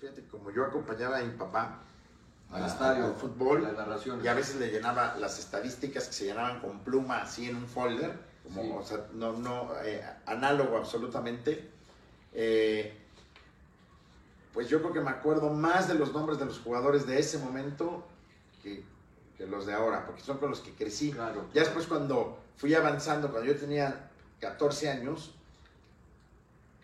fíjate, como yo acompañaba a mi papá al estadio, al fútbol, la narración. y a veces le llenaba las estadísticas que se llenaban con pluma así en un folder, como, Sí. o sea, no, no, eh, análogo absolutamente. Eh, pues yo creo que me acuerdo más de los nombres de los jugadores de ese momento que, que los de ahora, porque son con los que crecí. Claro. Ya después cuando fui avanzando, cuando yo tenía 14 años,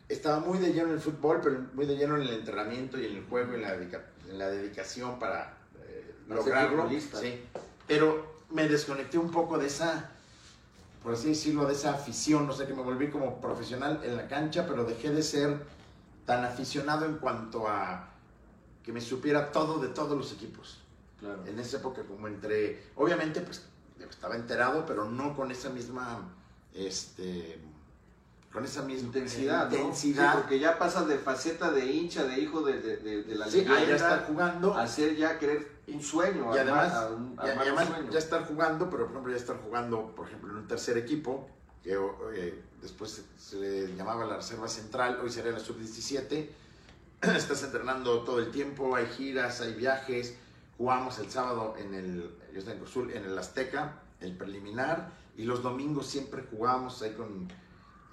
estaba muy de lleno en el fútbol, pero muy de lleno en el entrenamiento y en el juego y en la, dedica- en la dedicación para eh, Para lograrlo. Sí. Pero me desconecté un poco de esa, por así decirlo, de esa afición, no sé, que me volví como profesional en la cancha, pero dejé de ser tan aficionado en cuanto a que me supiera todo de todos los equipos Claro. en esa época como entré, obviamente pues estaba enterado, pero no con esa misma, este, con esa misma Intensidad, ¿no? intensidad. Sí, porque ya pasas de faceta de hincha, de hijo de, de, de- de la Sí, a ya estar jugando, a ser ya querer un sueño, y además, a un- y armar un además sueño. ya estar jugando, pero por ejemplo ya estar jugando, por ejemplo, en un tercer equipo, que eh, después se, le llamaba la Reserva Central, hoy sería la Sub-17, estás entrenando todo el tiempo, hay giras, hay viajes, jugamos el sábado en el, yo en el Azteca, el preliminar, y los domingos siempre jugábamos ahí con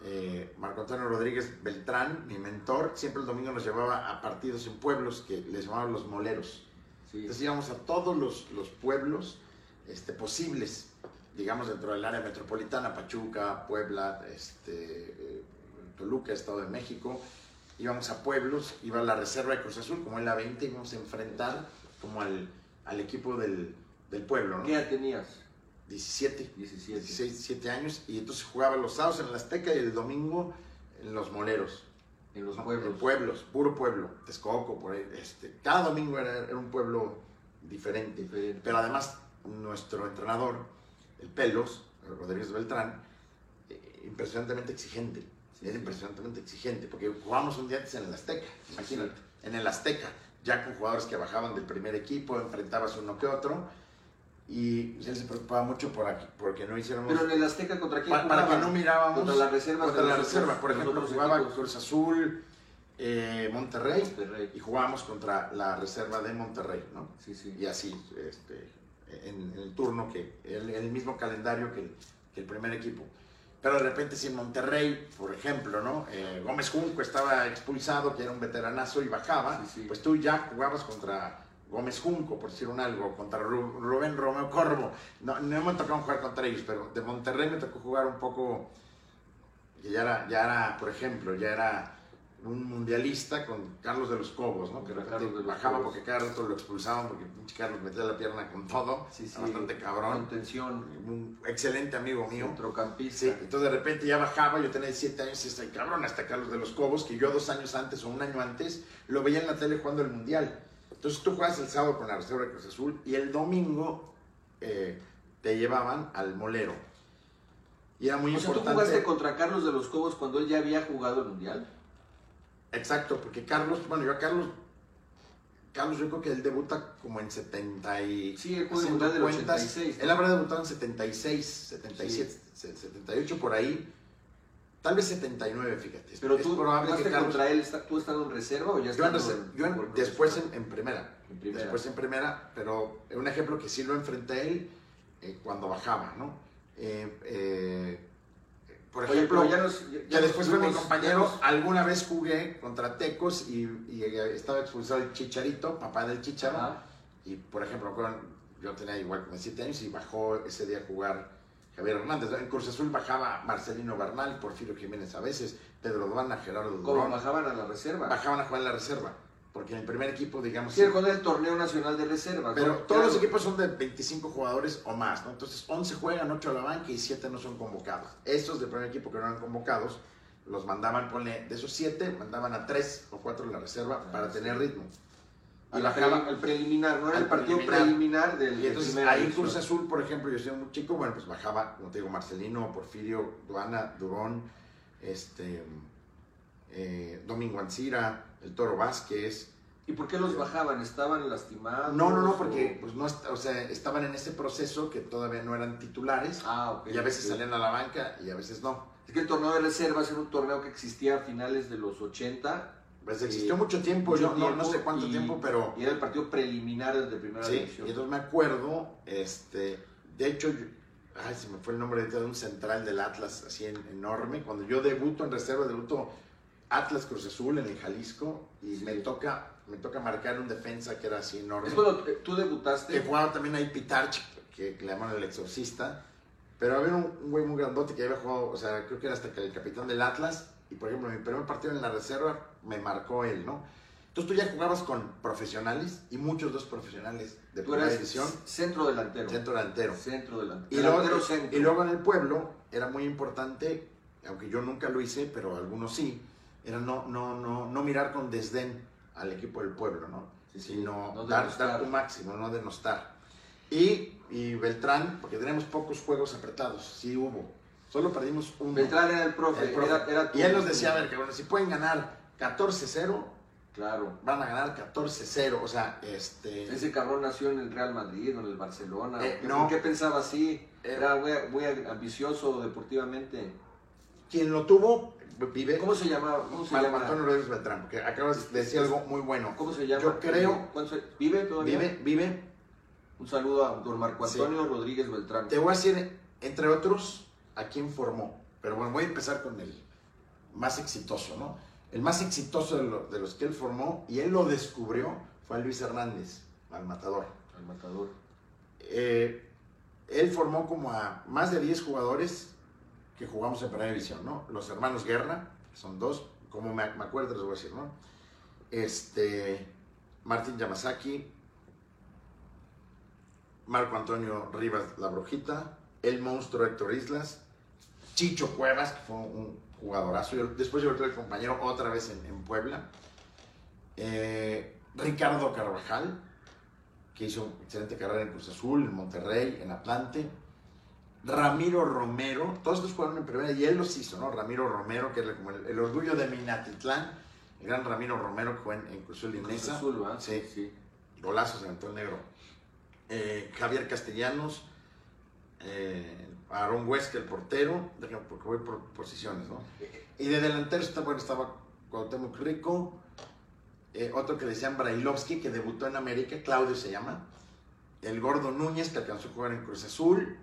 eh, Marco Antonio Rodríguez Beltrán, mi mentor, siempre el domingo nos llevaba a partidos en pueblos que les llamaban los moleros. Sí. Entonces íbamos a todos los, los pueblos este, posibles, digamos dentro del área metropolitana, Pachuca, Puebla, este, eh, Toluca, Estado de México. Íbamos a pueblos, iba a la reserva de Cruz Azul, como en la 20, íbamos a enfrentar como al, al equipo del, del pueblo, ¿no? ¿Qué edad tenías? 17, 17. 16, 17 años, y entonces jugaba los sábados en el Azteca y el domingo en los moleros. En los pueblos. en pueblos, puro pueblo, Texcoco, por ahí. Este, cada domingo era, era un pueblo diferente. Pero además, nuestro entrenador, el Pelos, Rodríguez Beltrán, eh, impresionantemente exigente. Sí, era sí. impresionantemente exigente, porque jugamos un día antes en el Azteca, imagínate, en el Azteca, ya con jugadores que bajaban del primer equipo, enfrentabas uno que otro, y él se preocupaba mucho por aquí, porque no hiciéramos... Pero en el Azteca, ¿contra quién Pa- para que no mirábamos Contra las reservas contra la reserva. Por ejemplo, jugaba equipos. Cruz Azul, eh, Monterrey, Monterrey. y jugábamos contra la reserva de Monterrey, ¿no? Sí, sí. Y así, este, en, en el turno, que el, el mismo calendario que que el primer equipo. Pero de repente, si en Monterrey, por ejemplo, ¿no? Eh, Gómez Junco estaba expulsado, que era un veteranazo, y bajaba, Sí, sí. pues tú ya jugabas contra Gómez Junco, por decir un algo, contra Ru- Rubén Romeo Corvo. No, no me tocó jugar contra ellos, pero de Monterrey me tocó jugar un poco, que ya era, ya era por ejemplo, ya era un mundialista con Carlos de los Cobos, ¿no? Que de repente Carlos bajaba Cobos. porque cada rato lo expulsaban porque pinche Carlos metía la pierna con todo, Sí, sí. bastante cabrón. Contención. Un excelente amigo mío. Centrocampista. Sí, entonces de repente ya bajaba, yo tenía 17 años y este cabrón, hasta Carlos de los Cobos, que yo dos años antes o un año antes lo veía en la tele jugando el Mundial. Entonces tú juegas el sábado con la Reserva de Cruz Azul y el domingo eh, te llevaban al Molero. Y era muy o sea, ¿tú importante. jugaste contra Carlos de los Cobos cuando él ya había jugado el Mundial? Exacto, porque Carlos, bueno, yo a Carlos, Carlos yo creo que él debuta como en 70 y... Sí, él del cuentas, 86. ¿no? Él habrá debutado en 76, 77, 78 por ahí. Tal vez 79, fíjate. Pero es tú probable que Carlos... contra él, está- ¿tú estando en reserva o ya Yo, en yo en- después en, en primera. En primera. Después en primera, pero un ejemplo que sí lo enfrenté a él eh, cuando bajaba, ¿no? Eh, eh, por Oye, ejemplo, ya nos- ya- ya después fue mi compañero, nos- alguna vez jugué contra Tecos y, y, eh, estaba expulsado el Chicharito, papá del Chicharo, Ajá. y por ejemplo, yo tenía igual como 7 años y bajó ese día a jugar Javier Hernández. En Cruz Azul bajaba Marcelino Bernal, Porfirio Jiménez a veces, Pedro Duana, Gerardo ¿Cómo Durón. bajaban a la reserva? Bajaban a jugar en la reserva, porque en el primer equipo, digamos... Sí, con el torneo nacional de reserva. Pero todos los equipos son de 25 jugadores o más, ¿no? Entonces 11 juegan, 8 a la banca y 7 no son convocados. Estos del primer equipo que no eran convocados, los mandaban, ponle, de esos 7, mandaban a 3 o 4 de la reserva para tener ritmo. Y la pre- el preliminar, ¿no? Era el partido preliminar. preliminar, del y entonces primera ahí. Cruz Azul, por ejemplo, yo soy muy chico, bueno, pues bajaba, como te digo, Marcelino, Porfirio, Duana, Durón, este, eh, Domingo Ancira, el Toro Vázquez, ¿Y por qué los bajaban? ¿Estaban lastimados? No, no, no, porque pues no, o sea, estaban en ese proceso que todavía no eran titulares Ah, ok. y a veces ok. salían a la banca y a veces no. Es que el torneo de reservas era un torneo que existía a finales de los 80 Pues existió mucho tiempo, yo no, no sé cuánto y- tiempo, pero Y era el partido preliminar de primera sí. división. Y entonces me acuerdo, este, de hecho, yo- ay, se me fue el nombre de un central del Atlas, así en- enorme. Cuando yo debuto en reserva, debuto Atlas Cruz Azul en el Jalisco y Sí. me toca me toca marcar un defensa que era así enorme. Es cuando tú Que debutaste. jugaba también ahí Pitarch, que, que le llaman el exorcista. Pero había un, un güey muy grandote que había jugado, o sea, creo que era hasta que el capitán del Atlas. Y por ejemplo, mi primer partido en la reserva me marcó él, ¿no? Entonces tú ya jugabas con profesionales y muchos dos profesionales de primera división, centro delantero. centro delantero. Centro delantero. Y luego, Delantero centro. y luego en el pueblo era muy importante, aunque yo nunca lo hice, pero algunos sí, era no, no, no, no mirar con desdén al equipo del pueblo, ¿no? Sí, sí, Sino no dar, dar tu máximo, no denostar. Y, y Beltrán, porque teníamos pocos juegos apretados, sí hubo. Solo perdimos uno. Beltrán era el profe. El profe. Era, era tu- y él nos decía, a ver, que bueno, si pueden ganar 14-0, Claro. van a ganar 14-0. O sea, este... Ese cabrón nació en el Real Madrid o en el Barcelona. Eh, ¿Qué- no. ¿Por qué pensaba así? Eh, Era muy, muy ambicioso deportivamente. Quien lo tuvo, vive... ¿Cómo se llama? ¿Cómo se llama? Antonio Rodríguez Beltrán, porque acabas de decir algo muy bueno. ¿Cómo se llama? Yo creo- ¿Cuántos años- ¿Vive todavía? Vive, vive. Un saludo a don Marco Sí. Antonio Rodríguez Beltrán. Te voy a decir, entre otros, a quién formó. Pero bueno, voy a empezar con el más exitoso, ¿no? El más exitoso de, lo- de los que él formó, y él lo descubrió, fue a Luis Hernández, al matador. El matador. Eh, él formó como a más de 10 jugadores que jugamos en primera división, ¿no? Los hermanos Guerra, son dos, como me, me acuerdo les voy a decir, ¿no? Este, Martín Yamasaki, Marco Antonio Rivas La Brujita, el monstruo Héctor Islas, Chicho Cuevas, que fue un jugadorazo, yo- después yo el compañero otra vez en, en Puebla, eh, Ricardo Carvajal, que hizo excelente carrera en Cruz Azul, en Monterrey, en Atlante. Ramiro Romero, todos estos jugaron en primera y él los hizo, ¿no? Ramiro Romero, que era como el, el orgullo de Minatitlán, el gran Ramiro Romero que jugó en, en Cruz Azul y Cruz. Azul, ¿verdad? Sí. sí. Golazo se aventó el negro. Eh, Javier Castellanos, eh, Aaron Huesca, el portero, déjame porque voy por posiciones, ¿no? Y de delantero está, bueno, estaba Cuauhtémoc Rico, eh, otro que le decían Brailovsky, que debutó en América, Claudio se llama, el Gordo Núñez, que alcanzó a jugar en Cruz Azul,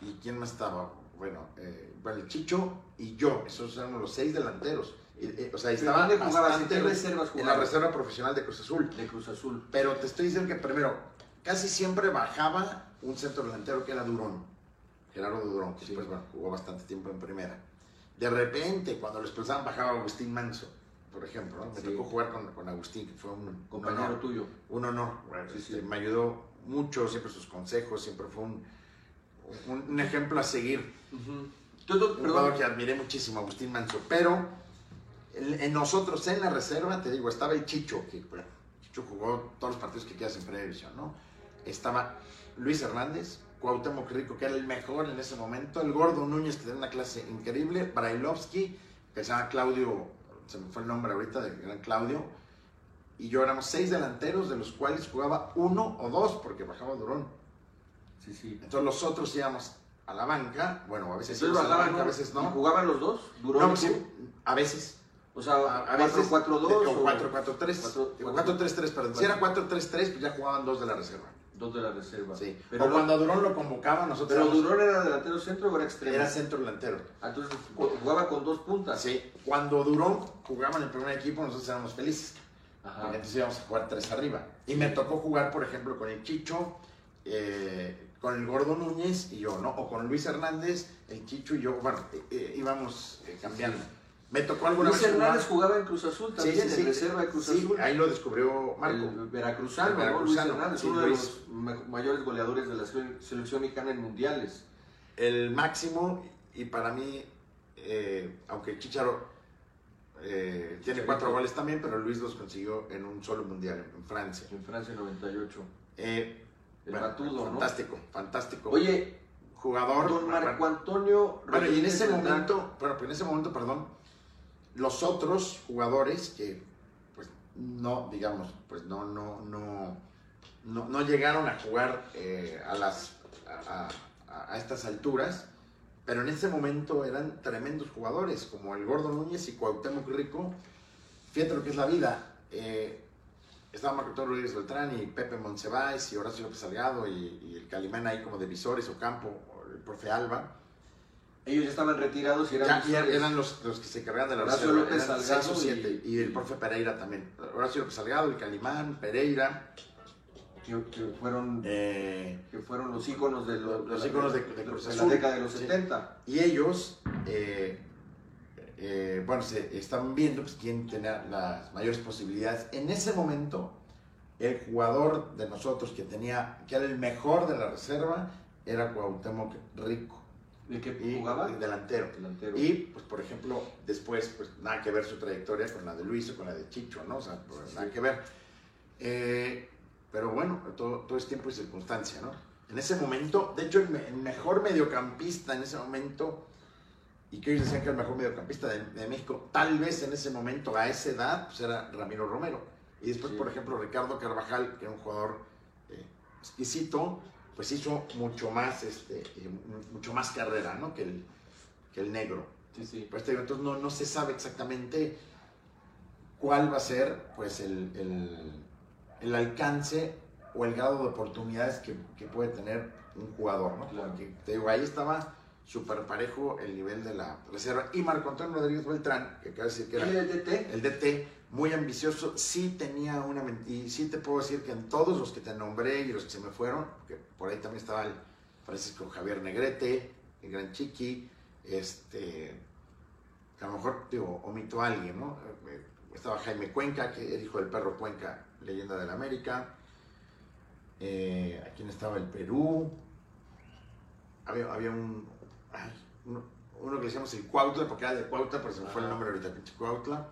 y quién más estaba, bueno, eh, bueno, el Chicho y yo, esos eran los seis delanteros. Eh, o sea, ¿Pero estaba dónde jugabas? ¿En qué reservas en la reserva profesional de Cruz Azul. De Cruz Azul. Pero te estoy diciendo que primero, casi siempre bajaba un centro delantero que era Durón, Gerardo Durón, que Sí. después bueno, jugó bastante tiempo en primera. De repente, cuando lo expulsaban, bajaba Agustín Manso, por ejemplo. ¿no? Me Sí. tocó jugar con, con Agustín, que fue un, un Compañero honor. tuyo. Un honor. Sí, este. Me ayudó mucho, siempre sus consejos, siempre fue un, un, un ejemplo a seguir. Tú- tú- Un jugador que admiré muchísimo, Agustín Manso. Pero en, en nosotros, en la reserva, te digo, estaba el Chicho, que bueno, Chicho jugó todos los partidos que quieras en primera división, ¿no? Estaba Luis Hernández, Cuauhtémoc Rico, que era el mejor en ese momento, el Gordo Núñez, que tenía una clase increíble, Brailovsky, que se llama Claudio, se me fue el nombre ahorita del gran Claudio, y yo éramos seis delanteros, de los cuales jugaba uno o dos, porque bajaba Durón. Sí, sí. Entonces los otros íbamos a la banca, bueno, a veces íbamos a la banca, a ¿no? veces ¿Y no. jugaban los dos? ¿Duró No, sí, a veces. O sea, A, a veces. 4-4-2 o o 4-4-3. Cuatro- Digo, cuatro- 4-3-3, perdón. Si era 4-3-3, pues ya jugaban dos de la reserva. Dos de la reserva. Sí. Pero, o cuando a Durón lo convocaba, nosotros pero éramos- Durón era delantero centro o era extremo. era centro delantero. Ah, Entonces ju- jugaba con dos puntas. Sí. Cuando Durón jugaba en el primer equipo, nosotros éramos felices. Ajá. Porque entonces íbamos a jugar tres arriba. Y me tocó jugar, por ejemplo, con el Chicho, eh, con el Gordo Núñez y yo, ¿no? O con Luis Hernández, el Chicho y yo. Bueno, eh, eh, íbamos eh, cambiando. Me tocó alguna Luis vez jugar- Hernández jugaba en Cruz Azul también, sí, sí. en reserva de Cruz Azul. ahí lo descubrió Marco. El veracruzano, El ¿no? Luis Hernández, uno de los mayores goleadores de la sele- selección mexicana en mundiales. el máximo y para mí, eh, aunque Chicharo eh, tiene cuatro goles también, pero Luis los consiguió en un solo mundial en Francia. En Francia 98. Eh, El bueno, batudo, ¿no? fantástico, fantástico. Oye, jugador. don Marco Antonio bueno, y en ese momento, bueno, pero en ese momento, perdón, los otros jugadores que, pues, no, digamos, pues no, no, no, no, no llegaron a jugar eh, a las, a, estas alturas, pero en ese momento eran tremendos jugadores, como el Gordo Núñez y Cuauhtémoc Rico, fíjate lo que es la vida. Eh, Marco Antonio Rodríguez Beltrán y Pepe Monsiváis y Horacio López Salgado y, y el Calimán ahí como de visores o campo, el profe Alba. Ellos ya estaban retirados y eran, Ya, ya eran los, los que se encargaban de la Horacio reserva, López eran Salgado seis o siete, y- y, el profe Pereira también. Horacio López Salgado, el Calimán, Pereira, que, que fueron, eh, que fueron los íconos de, lo- Los la- íconos de- de Cruz la década de los Sí. 70. y ellos, eh, eh, bueno, se estaban viendo pues, quién tenía las mayores posibilidades. En ese momento, el jugador de nosotros que tenía, que era el mejor de la reserva, era Cuauhtémoc Rico, ¿De qué jugaba? delantero. Delantero. Y, pues, por ejemplo, después, pues, nada que ver su trayectoria con la de Luis o con la de Chicho, ¿no? O sea, pues, nada que ver. Eh, pero bueno, todo, todo es tiempo y circunstancia, ¿no? En ese momento, de hecho, el, me- el mejor mediocampista en ese momento, y que ellos decían que el mejor mediocampista de, de México, tal vez en ese momento, a esa edad, pues era Ramiro Romero. Y después, Sí. por ejemplo, Ricardo Carvajal, que era un jugador eh, exquisito, pues hizo mucho más, este, eh, mucho más carrera, ¿no? Que el, que el negro. Sí, sí. Pues entonces no, no se sabe exactamente cuál va a ser pues el, el- el alcance o el grado de oportunidades que, que puede tener un jugador, ¿no? Claro. Porque te digo, ahí estaba súper parejo el nivel de la reserva. Y Marco Antonio Rodríguez Beltrán, que acaba de decir que era ¿Y el DT? el DT, muy ambicioso, sí tenía una y sí te puedo decir que en todos los que te nombré y los que se me fueron, que por ahí también estaba el Francisco Javier Negrete, el Gran Chiqui, este, que a lo mejor digo, omito a alguien, ¿no? Eh, Estaba Jaime Cuenca, que era hijo del perro Cuenca, leyenda de la América. Eh, aquí estaba el Perú. Había, había un, uno, uno que le decíamos el Cuautla, porque era de Cuautla, pero se me fue el nombre ahorita, pinche Cuautla.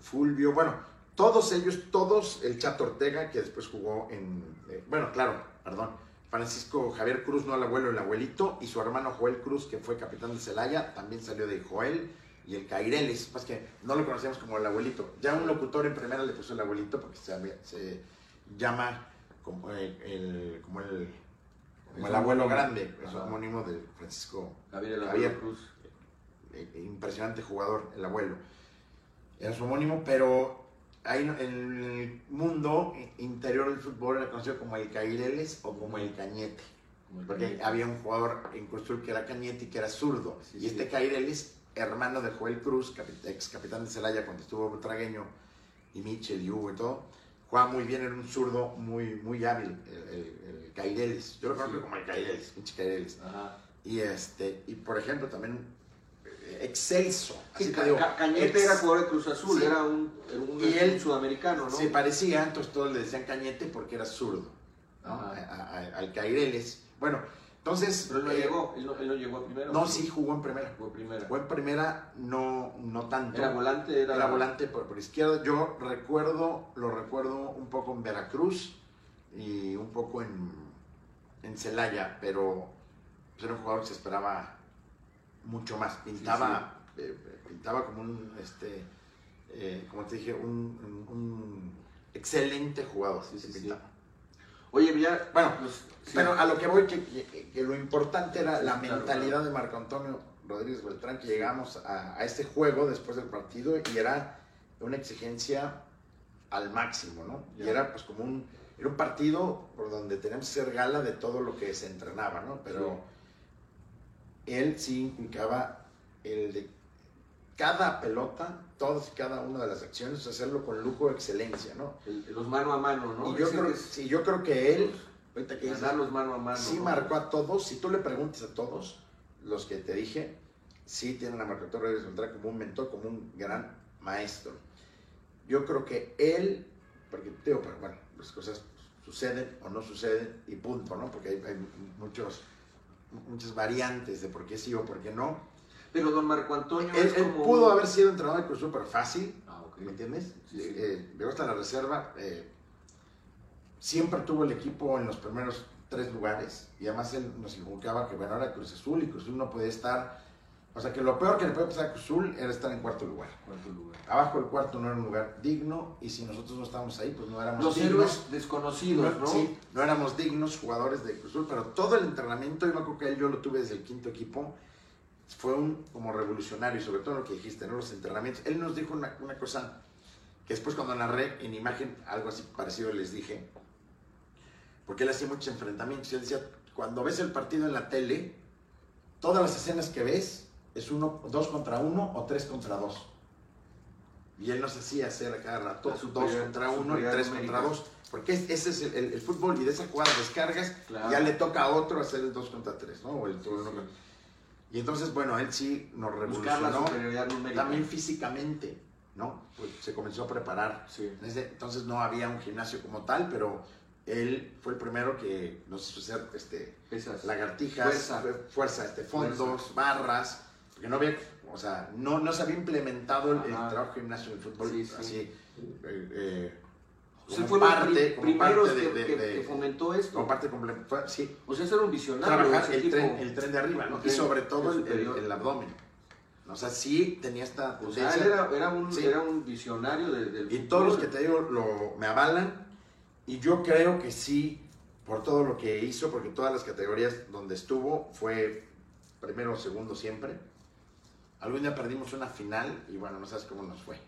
Fulvio, bueno, todos ellos, todos, el Chato Ortega, que después jugó en, eh, bueno, claro, perdón, Francisco Javier Cruz, no el abuelo, el abuelito, y su hermano Joel Cruz, que fue capitán de Celaya, también salió de Joel, y el Caireles, más que no lo conocíamos como el abuelito. Ya un locutor en primera le puso el abuelito porque se, llama como el, el- como el, como el abuelo grande, es homónimo de Francisco Javier el Javier. Abuelo Cruz. eh, impresionante jugador, el abuelo. Era su homónimo, pero ahí en el mundo interior del fútbol era conocido como el Caireles o como el Cañete. como el Porque Cañete. había un jugador en Cruz Azul que era Cañete y que era zurdo. Sí, y sí. este Caireles, hermano de Joel Cruz, ex capitán de Celaya cuando estuvo Tragueño y Michel y Hugo y todo, jugaba muy bien, era un zurdo muy, muy hábil, el, el- el Caireles. Yo lo conozco Sí. como el Caireles, pinche Caireles. Ajá. Y, este, y por ejemplo, también eh, Excelso. Así Sí, te Ca- digo, Ca- Cañete ex- era jugador de Cruz Azul, Sí. era un, era un, Y él- un sudamericano, ¿no? Se parecía, entonces todos le decían Cañete porque era zurdo. ¿no? Ajá. A- a- al Caireles. Bueno, entonces. Pero él no eh, llegó, él no, él no llegó a primero. No, sí, jugó en primera. Jugó primero. Jugó en primera, no, no tanto. Era volante, era, Era volante por, por izquierda. Yo recuerdo, lo recuerdo un poco en Veracruz y un poco en, en Celaya, pero pues, era un jugador que se esperaba mucho más. Pintaba, eh, pintaba como un, este, eh, como te dije, un, un- un excelente jugador. Sí, sí. Oye, ya. Bueno, pues, sí. Pero a lo que voy, que, que- que lo importante era la Claro, mentalidad de Marco Antonio Rodríguez Beltrán, que llegamos a, a este juego después del partido y era una exigencia al máximo, ¿no? Y era pues como un, era un partido por donde teníamos que hacer gala de todo lo que se entrenaba, ¿no? Pero él sí implicaba el de cada pelota, todas y cada una de las acciones, hacerlo con lujo de excelencia, ¿no? El- los mano a mano, ¿no? Y yo creo, es- sí, yo creo que él, ahorita que ganarlos mano a mano. sí ¿no? marcó a todos. Si tú le preguntas a todos los que te dije, sí tienen a Marco Rodríguez Beltrán como un mentor, como un gran maestro. Yo creo que él, porque digo, pero bueno, las cosas suceden o no suceden y punto, ¿no? Porque hay, hay muchos, muchas variantes de por qué sí o por qué no. Pero don Marco Antonio Él, es él como. pudo haber sido entrenador de Cruz Azul, pero fácil, Ah. ¿me entiendes? Sí, sí. Eh, llegó hasta la reserva. eh, siempre tuvo el equipo en los primeros tres lugares y además él nos inculcaba que bueno, era Cruz Azul y Cruz Azul no podía estar. O sea que lo peor que le puede pasar a Cruz Azul era estar en cuarto lugar. Cuarto lugar. Abajo el cuarto no era un lugar digno y si nosotros no estábamos ahí, pues no éramos Los dignos. héroes desconocidos, ¿no? Sí, no éramos dignos jugadores de Cruz Azul, pero todo el entrenamiento, yo me acuerdo que él yo lo tuve desde el quinto equipo, fue un como revolucionario, sobre todo lo que dijiste, ¿no? Los entrenamientos. Él nos dijo una, una cosa que después cuando narré en imagen, algo así parecido les dije, porque él hacía muchos enfrentamientos, y él decía, cuando ves el partido en la tele, todas las escenas que ves es uno, dos contra uno o tres contra dos. Y él nos hacía hacer a cada rato La dos contra uno y tres numérica. contra dos. Porque es- ese es el, el- el fútbol y de esa jugada descargas, Claro. ya le toca a otro hacer el dos contra tres, ¿no? O el uno sí. Y entonces, bueno, él sí nos la revolucionó numérica. también físicamente, ¿no? Pues se comenzó a preparar. Sí. Entonces no había un gimnasio como tal, pero él fue el primero que nos hizo hacer este, Pesas. lagartijas, Fuerza. fu- fuerza, este, fondos, barras, porque no había, o sea, no, no se había implementado el, trabajo de gimnasio en el fútbol Sí, sí. así, eh, eh, Como fue parte, pri- como primeros parte de- que, de- que- de- que fomentó esto. como parte complementaria, sí, O sea, era un visionario. trabajar el tipo. tren, el tren de arriba, ¿no? El Y tren- sobre todo el el, el- el abdomen. O sea, sí tenía esta O sea, él era, era un, Sí. era un visionario de- del Y todos los que te digo lo, me avalan. Y yo creo que sí, por todo lo que hizo, porque todas las categorías donde estuvo fue primero o segundo siempre. Algún día perdimos una final y bueno, no sabes cómo nos fue.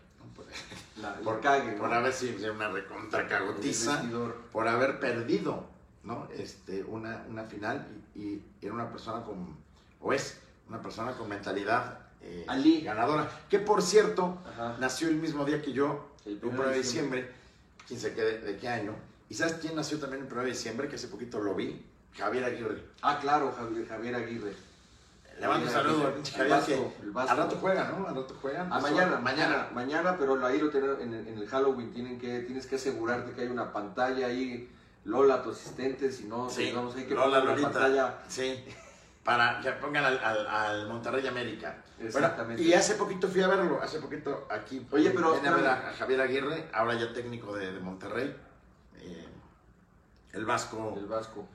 La- por, cague, ¿no? por haber sido una recontra cagotiza, por haber perdido ¿no? este, una, una final y, y era una persona con, o es una persona con mentalidad eh, Ali. ganadora. Que por cierto, Ajá. nació el mismo día que yo, El un primero 1 de diciembre, quién sabe qué, de, de qué año. ¿Y sabes quién nació también el 1 de diciembre? Que hace poquito lo vi. Javier Aguirre. Ah, claro, Javier, Javier Aguirre. Le mando un saludo al pinche El Javier al rato juega, ¿no? Al rato juega. Ah, Eso, mañana, Mañana. mañana, pero ahí lo tienen en, el- en el Halloween. Tienen que, tienes que asegurarte que hay una pantalla ahí. Lola, tu asistente, si no, Sí, digamos, hay que Lola, poner Lolita. pantalla. Sí. Para que pongan al, al, al Monterrey América. Bueno, Exactamente. y hace poquito fui a verlo, hace poquito aquí. Oye, pero- Vine a ver a, a Javier Aguirre, ahora ya técnico de, de Monterrey. Eh, el Vasco El Vasco.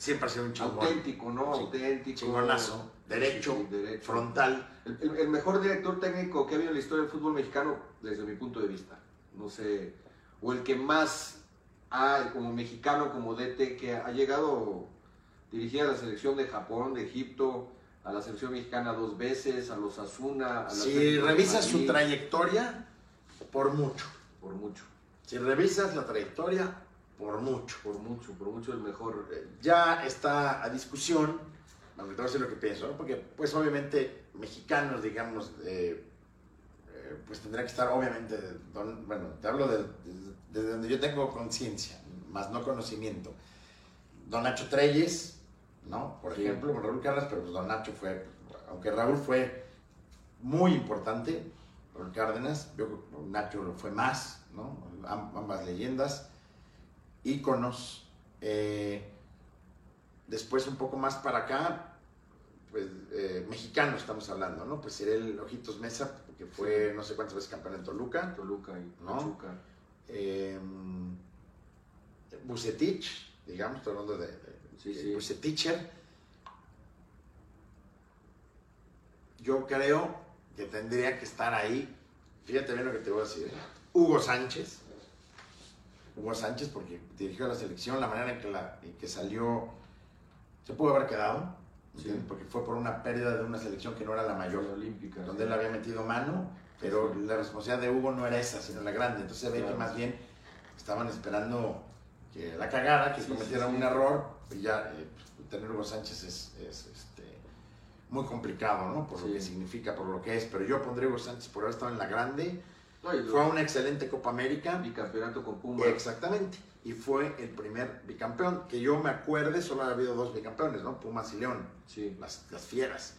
Siempre ha sido un chingón. Auténtico, ¿no? Sí. Auténtico. Chingonazo, derecho, Sí, derecho. frontal. El, el- el mejor director técnico que ha habido en la historia del fútbol mexicano, desde mi punto de vista. No sé. O el que más ha, como mexicano, como DT, que ha llegado a dirigir a la selección de Japón, de Egipto, a la selección mexicana dos veces, a los Asuna. A la Si revisas su trayectoria, por mucho. Por mucho, Si revisas la trayectoria, por mucho. por mucho, por mucho el mejor. Eh, Ya está a discusión, aunque te voy a decir lo que pienso, ¿no? porque pues obviamente mexicanos, digamos, eh, eh, pues tendrá que estar obviamente, don- bueno, te hablo de- de- desde donde yo tengo conciencia, más no conocimiento. Don Nacho Treyes, ¿no? Por Sí. ejemplo, con Raúl Cárdenas, pero pues Don Nacho fue, aunque Raúl fue muy importante, Raúl Cárdenas, yo creo que Nacho fue más, ¿no? Am- Ambas leyendas, íconos. eh, después un poco más para acá, pues eh, mexicano estamos hablando, ¿no? Pues sería el Ojitos Mesa, que fue no sé cuántas veces campeón en Toluca. Toluca y ¿No? Pachuca. Eh, Bucetich, digamos, estoy hablando de, de- Sí, de sí. Buceticher. Yo creo que tendría que estar ahí. Fíjate bien lo que te voy a decir. ¿eh? Hugo Sánchez. Hugo Sánchez, porque dirigió la selección, la manera en que, la, en que salió, se pudo haber quedado. Sí. porque fue por una pérdida de una selección que no era la mayor olímpica. donde él había metido mano, pero la responsabilidad de Hugo no era esa, sino la grande. Entonces se ve Claro. que más bien estaban esperando que la cagara, que Sí, cometiera sí, sí. un error, y ya eh, tener Hugo Sánchez es, es, este, muy complicado, ¿no? Por lo Sí. que significa, por lo que es. Pero yo pondría a Hugo Sánchez por haber estado en la grande. Fue una excelente Copa América. bicampeonato con Puma. Exactamente. Y fue el primer bicampeón. Que yo me acuerde, solo ha habido dos bicampeones, ¿no? Pumas y León, Sí, las, las fieras.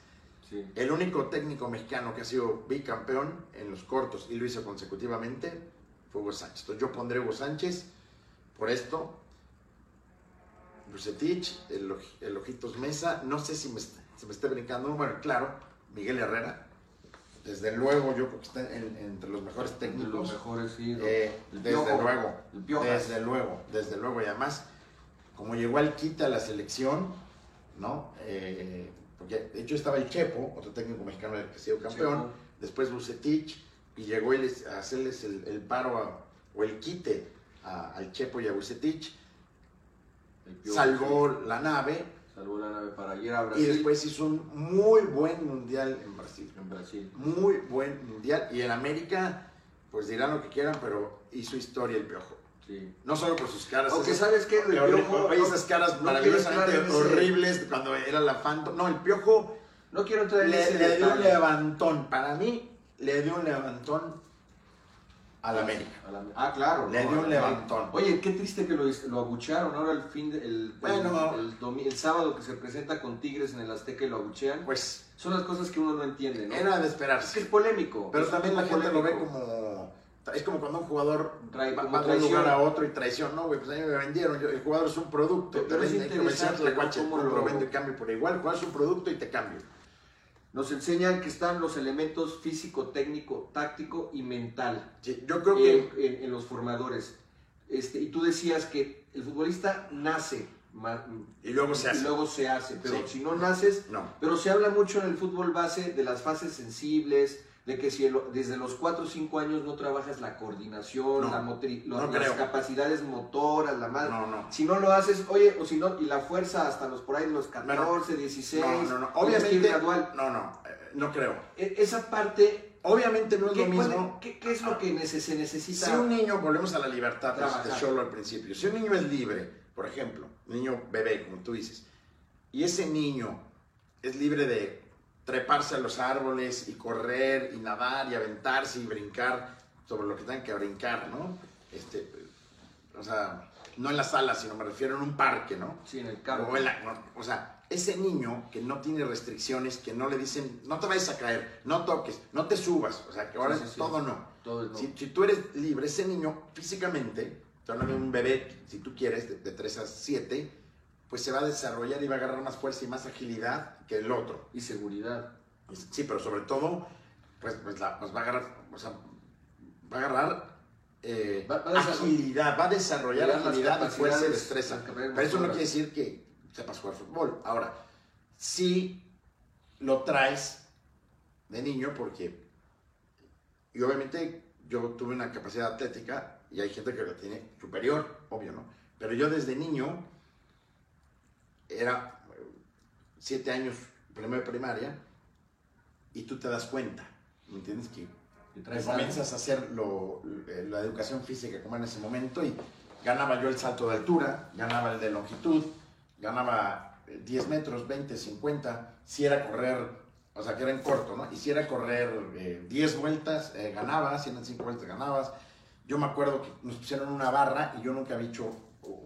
sí. El único técnico mexicano que ha sido bicampeón en los cortos y lo hizo consecutivamente fue Hugo Sánchez. Entonces yo pondré Hugo Sánchez por esto. Bucetich, el, Oj- el Ojitos Mesa, no sé si me, se me esté brincando. Bueno, claro, Miguel Herrera. Desde luego, yo creo que está en- entre los mejores De los técnicos. mejores, sí. Eh, desde Piojo, luego, desde luego, desde luego. Y además, como llegó al quita a la selección, ¿no? Eh, porque de hecho estaba el Chepo, otro técnico mexicano que ha sido campeón, Chepo. después Bucetich, y llegó él a hacerles el, el paro a- o el quite a- al Chepo y a Bucetich, salvó la nave. Salvó la nave para ir a y Brasil. después hizo un muy buen mundial en Brasil. En Brasil. Muy buen mundial. Y en América, pues dirán lo que quieran, pero hizo historia el piojo. Sí. No solo por sus caras. Aunque esas- sabes que el piojo. oye, esas caras no maravillosamente ese- horribles cuando era la Phantom. No, el piojo No quiero entrar en le, ese le dio un levantón. Para mí, le dio un levantón al América. A la- Ah, claro. Le dio un levantón. Oye, qué triste que lo, lo abuchearon ahora el fin de, el, Bueno. el, el domi- el sábado que se presenta con Tigres en el Azteca y lo abuchean. Pues Son las cosas que uno no entiende, ¿no? era de Es que esperarse. es polémico. Pero es también la gente lo ve como. Es como cuando un jugador Trae va, de un lugar a otro y traición. No, güey, pues a mí me vendieron. Yo- el jugador es un producto. Pero te es interesante, convencer, ¿no? Cómo lo- vendo y cambio por igual. El jugador es un producto y te cambio. Nos enseñan que están los elementos físico, técnico, táctico y mental yo creo que. en, en- en los formadores. Este, y tú decías que el futbolista nace Y luego se y hace. luego se hace, pero Sí. si no naces, No. Pero se habla mucho en el fútbol base de las fases sensibles, de que si el- desde los 4 o 5 años no trabajas la coordinación, No, la motri- no las capacidades motoras, la madre. No, no. Si no lo haces, oye, o si no, y la fuerza hasta los por ahí los 14, 16, No, no, Obviamente. gradual. No, no. eh, No creo. E- Esa parte, Obviamente no es ¿qué, lo mismo. qué- qué es lo que se necesita? Si un niño, volvemos a la libertad pues, de. Cholo al principio, si un niño es libre, por ejemplo, un niño bebé, como tú dices, y ese niño es libre de treparse a los árboles y correr y nadar y aventarse y brincar sobre lo que tengan que brincar, ¿no? Este, o sea, no en la sala, sino me refiero en un parque, ¿no? Sí, en el campo. O, en la- no, o sea, ese niño que no tiene restricciones, que no le dicen, no te vayas a caer, no toques, no te subas, o sea, que ahora Sí, sí, sí. todo no. Todo no. Si, si tú eres libre, ese niño físicamente, de un bebé, si tú quieres, de, de 3 a 7, pues se va a desarrollar y va a agarrar más fuerza y más agilidad que el otro. Y seguridad. Sí, pero sobre todo, pues, pues, la- pues va a agarrar, o sea, va a agarrar eh, Va- agilidad, va a desarrollar agilidad y fuerza y destreza. Pero eso no quiere decir que sepas jugar fútbol. Ahora, sí lo traes de niño porque, y obviamente yo tuve una capacidad atlética y hay gente que la tiene superior, obvio, ¿no? Pero yo desde niño era eh, siete años, primero de primaria, y tú te das cuenta, ¿me entiendes? Que comienzas a hacer lo- eh, la educación física como en ese momento y ganaba yo el salto de altura, ganaba el de longitud, ganaba eh, 10 metros, 20, 50, si era correr, o sea que era en corto, ¿no? Y si era correr eh, 10 vueltas, eh, ganabas, si eran 5 vueltas, ganabas. Yo me acuerdo que nos pusieron una barra y yo nunca había hecho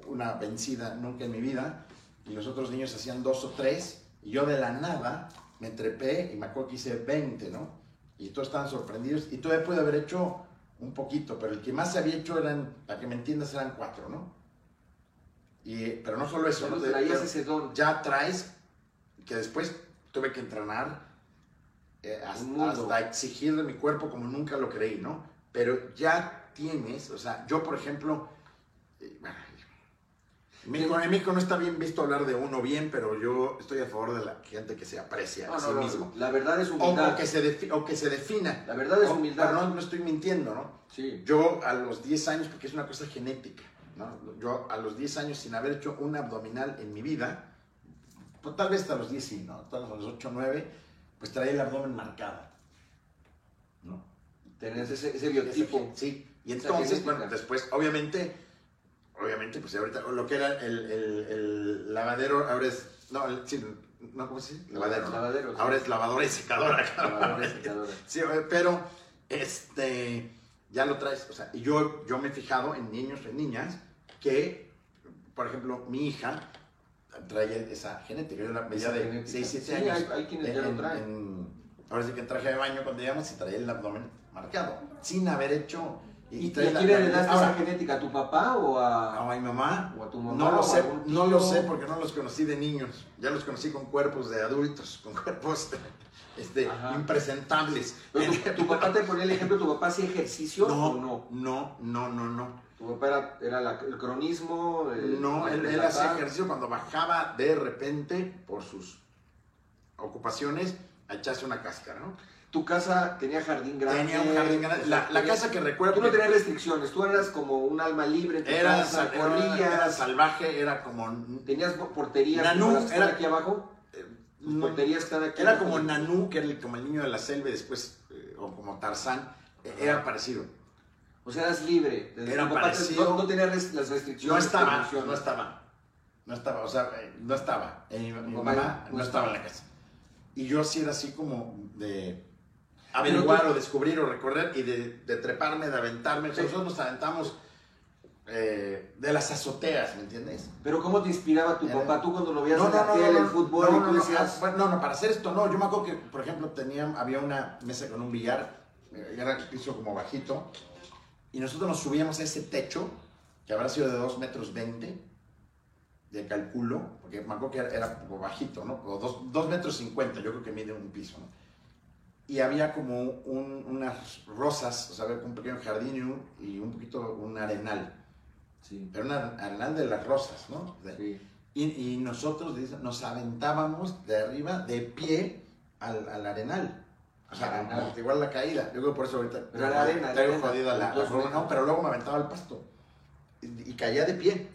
una vencida, nunca en mi vida, y los otros niños hacían dos o tres, y yo de la nada me trepé y me acuerdo que hice 20, ¿no? y todos estaban sorprendidos y todavía pude haber hecho un poquito, pero el que más se había hecho eran, para que me entiendas, eran cuatro, ¿no? Y, pero no solo eso, ¿no? traías ese don. ya traes que después tuve que entrenar eh, hasta, exigir de mi cuerpo como nunca lo creí, ¿no? Pero ya tienes, o sea, yo por ejemplo, eh, bueno, México, en México no está bien visto hablar de uno bien, pero yo estoy a favor de la gente que se aprecia No, a sí no, mismo. La verdad es humildad. o que se defi- o que se defina. La verdad es O- humildad. pero no, no estoy mintiendo, ¿no? Sí. Yo a los 10 años, porque es una cosa genética, ¿no? Yo a los 10 años sin haber hecho un abdominal en mi vida, pues, tal vez hasta los 10 sí, ¿no? Tal vez a los 8 o 9, pues traía el abdomen marcado, ¿no? Tenés ese, ese biotipo. Sí, y entonces, bueno, después, obviamente, obviamente, pues ahorita lo que era el, el- el lavadero, ahora es, no, el- sí, no, ¿cómo se dice? Lavadero, ¿no? Lavadero, sí. Ahora es lavadora y secadora. Lavadora y secadora. Sí, pero, este, ya lo traes, o sea, y yo, yo me he fijado en niños, en niñas, que, por ejemplo, mi hija trae esa genética, yo la Esa de genética. 6, 7 Sí, años. hay- hay quienes ya lo en- traen. en- ahora sí que traje de baño cuando llegamos y traía el abdomen marcado, sin haber hecho... ¿Y, la- quién le la- heredaste ahora, esa genética? ¿A tu papá o a.? a mi mamá, O a tu mamá, no lo sé, no lo sé porque no los conocí de niños, ya los conocí con cuerpos de adultos, con cuerpos este, impresentables. Pero tu, tu papá te ponía el ejemplo, ¿tu papá hacía ejercicio no, o no? no, no, no, no. Tu papá era, era la- el cronismo. el- No, él, él hacía ejercicio cuando bajaba de repente por sus ocupaciones a echarse una cáscara, ¿no? Tu casa tenía jardín grande. Tenía un jardín grande. La, la tenías- casa que recuerdo Tú no tenías restricciones, tú eras como un alma libre en tu era, casa, era- era salvaje, era como... tenías porterías Nanú, que era- aquí abajo. eh, porterías están aquí Era abajo. como Nanú, que era el- como el niño de la selva, después, eh, o como Tarzán, eh, era parecido. O sea, eras libre. Desde Era papá parecido- no, no tenía res- las restricciones. No estaba, no estaba. No estaba, o sea, no estaba. Mi, mi Mamá no estaba en la casa. Y yo sí era así como de averiguar o descubrir o recorrer y de, de treparme, de aventarme. Sí. Nosotros nos aventamos eh, de las azoteas, ¿me entiendes? Pero ¿cómo te inspiraba tu Era- papá? Tú cuando lo veías en la tele, el fútbol, no, no, no, decías... ah, no, no, para hacer esto no. Yo me acuerdo que, por ejemplo, tenía, había una mesa con un billar, eh, era el piso como bajito, y nosotros nos subíamos a ese techo, que habrá sido de 2 metros 20, de calculo, porque me acuerdo que era, era como bajito, ¿no? O 2 metros 50, yo creo que mide un piso, ¿no? Y había como un- unas rosas, o sea, había un pequeño jardín y un, poquito un arenal. Sí, Era un arenal de las rosas, ¿no? De- sí. y, y nosotros nos aventábamos de arriba, de pie, al, al arenal. O sea, Arenal. amortiguar la caída. Yo creo por eso ahorita Pero era arena, traigo jodida la, la forma, no, pero luego me aventaba al pasto. Y, y caía de pie.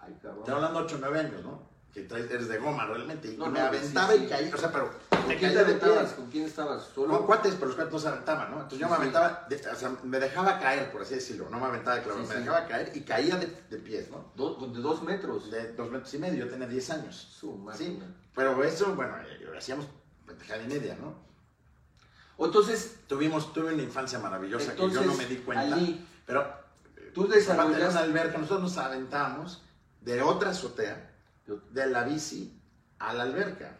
Ay, cabrón. Estoy hablando de 8 o 9 años, ¿no? Que traes, eres de goma realmente. Y No, me no, aventaba sí, y sí. caía. O sea, pero ¿Con quién te aventabas? ¿Con quién estabas? ¿Solo? Con cuates, pero los cuates no se aventaban, ¿no? Entonces yo Sí, me aventaba, de- o sea, me dejaba caer, por así decirlo. No me aventaba de clavo, me dejaba caer y caía de, de pies, ¿no? De dos metros. De dos metros y medio, yo tenía 10 años. Su madre. Sí, pero eso, bueno, eh, hacíamos pendejada y media, ¿no? Entonces, Tuvimos, tuve una infancia maravillosa que yo no me di cuenta. Pero tú aparte era desarrollas... una alberca, nosotros nos aventábamos de otra azotea, de la bici a la alberca.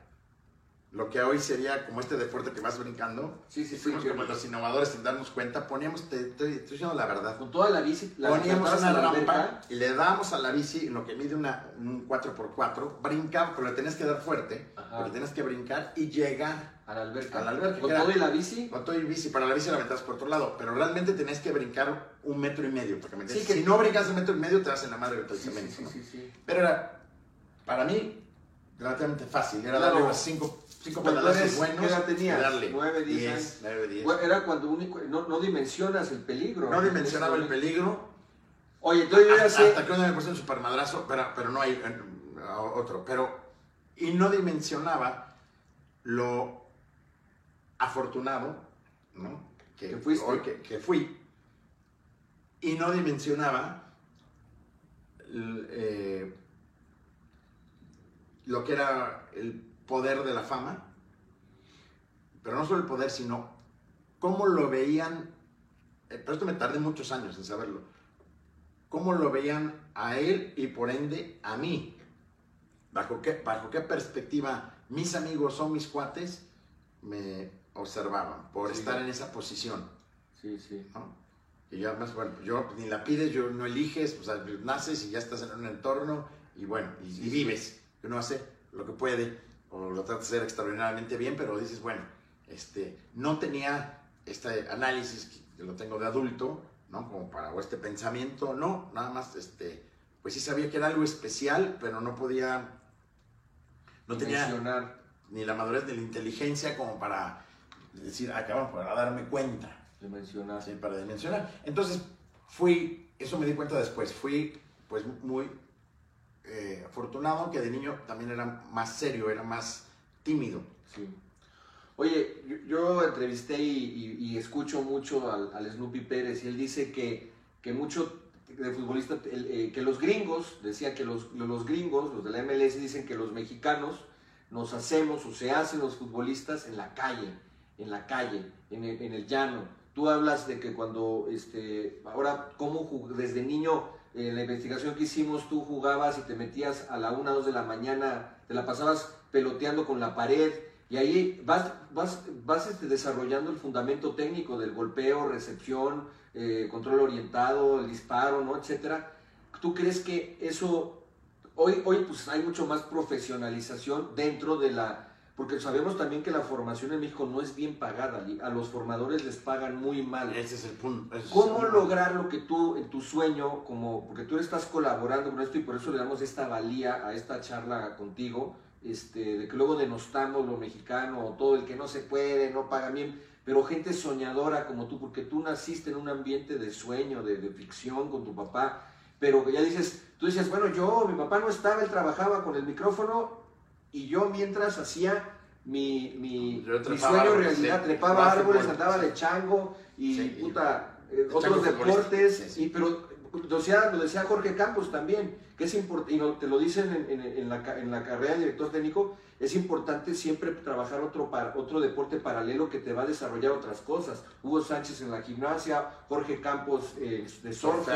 Lo que hoy sería como este deporte que vas brincando. Sí, sí, sí. Fuimos como los innovadores sin darnos cuenta. Poníamos, te, te- estoy diciendo la verdad, Con toda la bici, la poníamos una la rampa alberca. y le dábamos a la bici en lo que mide una, un 4x4, brincaba, pero le tenías que dar fuerte, Ajá. porque tenías que brincar y llegar A la alberca. A la alberca, Con todo y la bici. con todo y bici. Para la bici la aventabas por otro lado, pero realmente tenías que brincar un metro y medio. Porque me Sí, si no brincas un metro y medio, te das en la madre del Sí, sí, ¿no? sí, sí. Pero era, para mí, relativamente fácil. Era Claro. darle unos cinco, cinco pedalazos buenos. ¿qué edad tenías? darle Nueve, diez 10, años. 9, 10. Bueno, Era cuando único, no, no dimensionas el peligro. no dimensionaba el peligro. Oye, entonces yo ya Hasta, sé. hasta que uno me puso un supermadrazo, pero, pero no hay eh, otro. Pero, y no dimensionaba lo afortunado, ¿no? Que, Que fuiste. hoy que, que fui. Y no dimensionaba eh, lo que era el poder de la fama. Pero no solo el poder, sino cómo lo veían. eh, pero esto me tardé muchos años en saberlo cómo lo veían a él y por ende a mí. Bajo qué, bajo qué perspectiva mis amigos o mis cuates me observaban por Sí. estar en esa posición. Sí, sí. ¿no? Y yo además, bueno, yo ni la pides, yo no eliges, o sea, naces y ya estás en un entorno y bueno, y, y vives. Uno hace lo que puede o lo trata de hacer extraordinariamente bien, pero dices, bueno, este, no tenía este análisis que lo tengo de adulto, ¿no? Como para, o este pensamiento, no, nada más, este, pues sí sabía que era algo especial, pero no podía, no tenía ni la madurez ni la inteligencia como para decir, ah, cabrón, para darme cuenta. dimensionar. Sí, para dimensionar. Entonces fui, eso me di cuenta después, fui pues muy eh, afortunado que de niño también era más serio, era más tímido. Sí. Oye, yo, yo entrevisté y, y- y escucho mucho al, al Snoopy Pérez y él dice que, que mucho de futbolista, el, eh, que los gringos, decía que los, los gringos, los de la MLS, dicen que los mexicanos nos hacemos o se hacen los futbolistas en la calle, en la calle, en el, en el llano. Tú hablas de que cuando, este, ahora, cómo desde niño, en la investigación que hicimos, tú jugabas y te metías a la 1 2 de la mañana, te la pasabas peloteando con la pared, y ahí vas, vas, vas este, desarrollando el fundamento técnico del golpeo, recepción, eh, control orientado, el disparo, ¿no? Etcétera. ¿Tú crees que eso, hoy, hoy pues hay mucho más profesionalización dentro de la, porque sabemos también que la formación en México no es bien pagada, a los formadores les pagan muy mal. Ese es el punto. es ¿Cómo el- lograr lo que tú, en tu sueño, como, porque tú estás colaborando con esto y por eso le damos esta valía a esta charla contigo, este, de que luego denostamos lo mexicano, o todo el que no se puede, no paga bien, pero gente soñadora como tú, porque tú naciste en un ambiente de sueño, de, de ficción con tu papá, pero que ya dices, tú decías, bueno, yo, mi papá no estaba, él trabajaba con el micrófono y yo mientras hacía mi, mi, sueño realidad, sí. trepaba árboles, andaba sí. de chango y Sí, y- puta, eh, otros deportes, y, pero lo decía, lo decía Jorge Campos también, que es importante, y te lo dicen en, en, la, en, la, carrera de director técnico, es importante siempre trabajar otro, otro deporte paralelo que te va a desarrollar otras cosas. Hugo Sánchez en la gimnasia, Jorge Campos eh, de surf.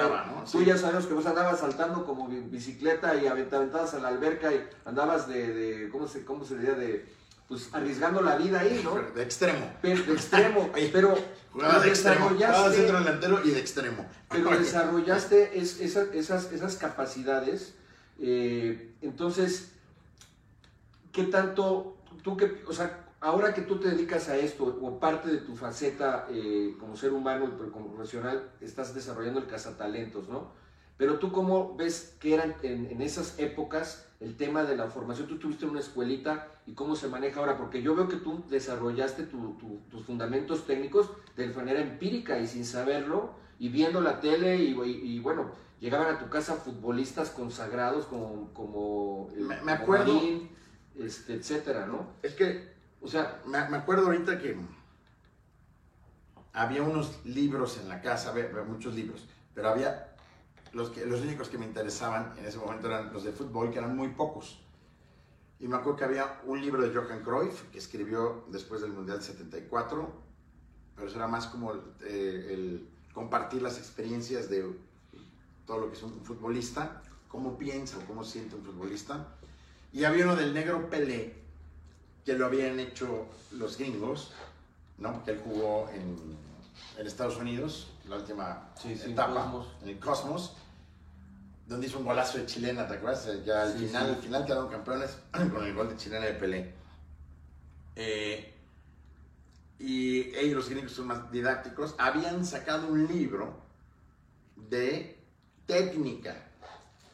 Tú ya sabes que vos andabas saltando como bicicleta y aventabas a la alberca y andabas de, de ¿cómo, se, ¿cómo se diría? De, pues arriesgando la vida ahí, ¿no? De extremo. Pero, de extremo, pero Jugaba de extremo, jugaba centro delantero y de extremo. Pero desarrollaste esas, esas, esas, capacidades, eh, entonces, ¿qué tanto, tú que, o sea, ahora que tú te dedicas a esto, o parte de tu faceta eh, como ser humano y como profesional, estás desarrollando el cazatalentos, ¿no? Pero tú cómo ves que eran en, en esas épocas el tema de la formación. Tú tuviste una escuelita y cómo se maneja ahora, porque yo veo que tú desarrollaste tus fundamentos técnicos de manera empírica y sin saberlo, y viendo la tele, y, bueno, llegaban a tu casa futbolistas consagrados como, como, me, acuerdo, este, etcétera, ¿no? Es que, o sea, me, acuerdo ahorita que había unos libros en la casa, había muchos libros, pero había los, que, los únicos que me interesaban en ese momento eran los de fútbol, que eran muy pocos. Y me acuerdo que había un libro de Johan Cruyff que escribió después del Mundial 74, pero eso era más como eh, compartir las experiencias de todo lo que es un futbolista, cómo piensa o cómo siente un futbolista. Y había uno del negro Pelé, que lo habían hecho los gringos, ¿no? porque él jugó en, en Estados Unidos, la última etapa, en el Cosmos donde hizo un golazo de chilena, ¿te acuerdas? Ya al final, al final quedaron campeones con el gol de chilena de Pelé. Eh, y ellos, los gringos, son más didácticos, habían sacado un libro de técnica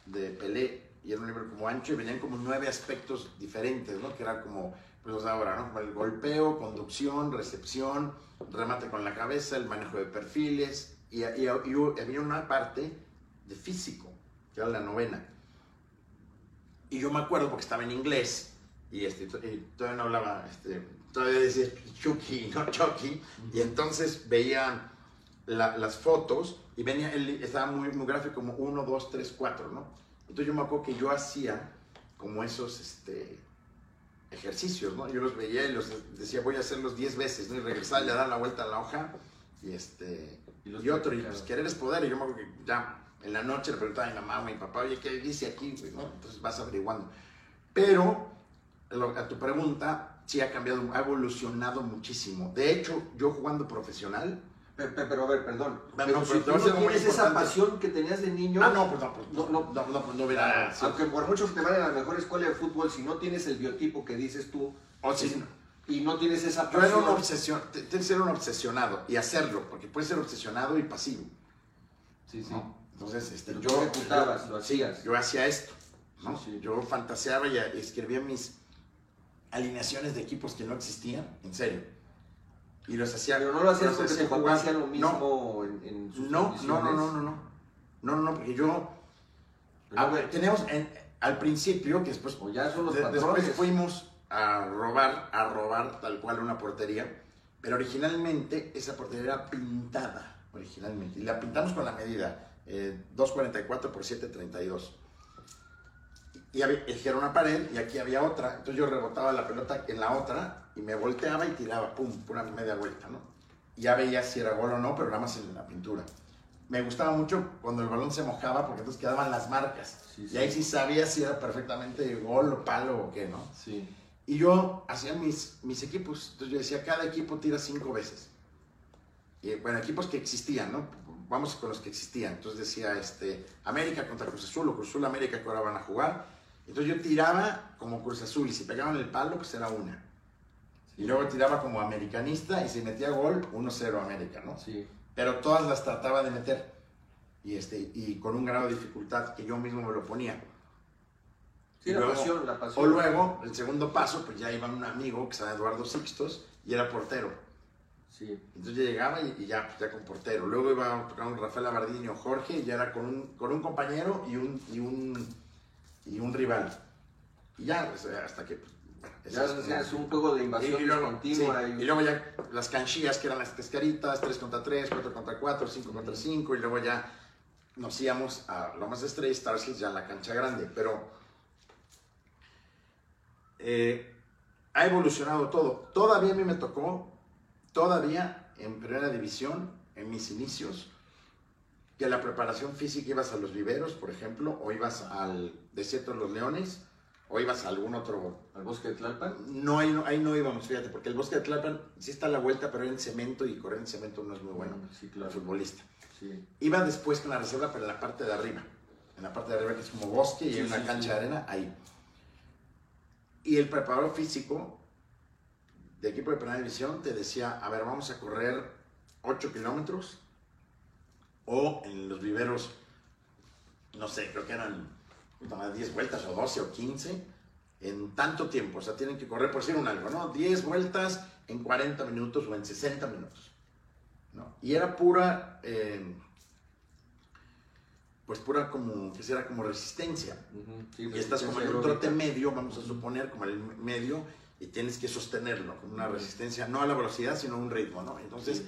de Pelé, y era un libro como ancho, y venían como nueve aspectos diferentes, ¿no? Que era como, pues ahora, ¿no? El golpeo, conducción, recepción, remate con la cabeza, el manejo de perfiles, y, y había una parte de físico que era la novena. Y yo me acuerdo porque estaba en inglés y, este, todavía no hablaba, este, todavía decía Chucky, no Chucky, y entonces veía las fotos y venía, él estaba muy, muy gráfico, como 1, 2, 3, 4, ¿no? Entonces yo me acuerdo que yo hacía como esos este, ejercicios, ¿no? Yo los veía y los decía, voy a hacerlos 10 veces, ¿no? Y regresar y dar la vuelta a la hoja y este... Y, los y otro, y pues querer es poder, y yo me acuerdo que ya en la noche le preguntaba a mi mamá o a mi papá, oye, ¿qué dice aquí? Entonces vas averiguando. Pero, a tu pregunta, sí ha cambiado, ha evolucionado muchísimo. De hecho, yo jugando profesional... Pero, a ver, perdón. Pero, si tú no tienes esa pasión que tenías de niño... Ah, no, pues no, pues no, no, no, no, no hubiera... Aunque por mucho que te vaya a la mejor escuela de fútbol, si no tienes el biotipo que dices tú... O si, y no tienes esa pasión... Yo era una obsesión, tienes que ser un obsesionado y hacerlo, porque puedes ser obsesionado y pasivo. Sí, sí. Entonces, este, yo ejecutabas, lo hacías. Yo hacía esto, ¿no? Yo fantaseaba y escribía mis alineaciones de equipos que no existían, en serio. Y los hacía. Pero no lo hacías porque tu papá hacía lo mismo no, en, en sus no, no, no, no, no, no. No, no, porque yo. A ver, tenemos al principio, que después. O ya son los después fuimos a robar, a robar tal cual una portería. Pero originalmente esa portería era pintada, originalmente. Y la pintamos con la medida 2.44 por 7.32. Y había, era una pared y aquí había otra, entonces yo rebotaba la pelota en la otra y me volteaba y tiraba, pum, una media vuelta, ¿no? Y ya veía si era gol o no, pero nada más en la pintura. Me gustaba mucho cuando el balón se mojaba porque entonces quedaban las marcas. y ahí sí sabía si era perfectamente gol o palo o qué, ¿no? Sí. Y yo hacía mis, mis equipos, entonces yo decía, cada equipo tira cinco veces. Y, bueno, equipos que existían, ¿no? vamos con los que existían. Entonces decía, este, América contra Cruz Azul o Cruz Azul América que ahora van a jugar. Entonces yo tiraba como Cruz Azul y si pegaban el palo, pues era una. Y luego tiraba como americanista y si metía gol, 1-0 América, ¿no? Sí. Pero todas las trataba de meter. Y, este, y con un grado de dificultad que yo mismo me lo ponía. Sí, la, pasión, la pasión. O luego, el segundo paso, pues ya iba un amigo que se llama Eduardo Sixtos y era portero. Entonces ya llegaba y, ya, pues, ya con portero. Luego iba a tocar un Rafael Abardini o Jorge y ya era con un, con un compañero y un, y un, y un rival. Y ya, pues, hasta que pues, Ya es, un juego de invasión y, luego, continua. y... luego ya las canchillas que eran las cascaritas, 3 contra 3, 4 contra 4, 5 contra 5, y luego ya nos íbamos a Lomas de Estrella, Hills, ya en la cancha grande. Pero eh, ha evolucionado todo. Todavía a mí me tocó, todavía en primera división, en mis inicios, que la preparación física ibas a los viveros, por ejemplo, o ibas al desierto de los leones, o ibas a algún otro... ¿Al bosque de Tlalpan? No, ahí no, ahí no íbamos, fíjate, porque el bosque de Tlalpan sí está a la vuelta, pero en cemento y correr en cemento no es muy bueno, mm, sí, claro. futbolista. Sí. Iba después con la reserva, pero en la parte de arriba, en la parte de arriba que es como bosque y hay una cancha de arena, ahí. Y el preparador físico de equipo de primera división te decía, a ver, vamos a correr 8 kilómetros o en los viveros, no sé, creo que eran 10 vueltas o 12 o 15 en tanto tiempo. O sea, tienen que correr, por decir un algo, ¿no? 10 vueltas en 40 minutos o en 60 minutos. ¿no? Y era pura, eh, pues pura como, que será como resistencia. y pues, estás como en un trote medio, vamos a suponer, como el medio, y tienes que sostenerlo con una resistencia, no a la velocidad, sino a un ritmo, ¿no? Entonces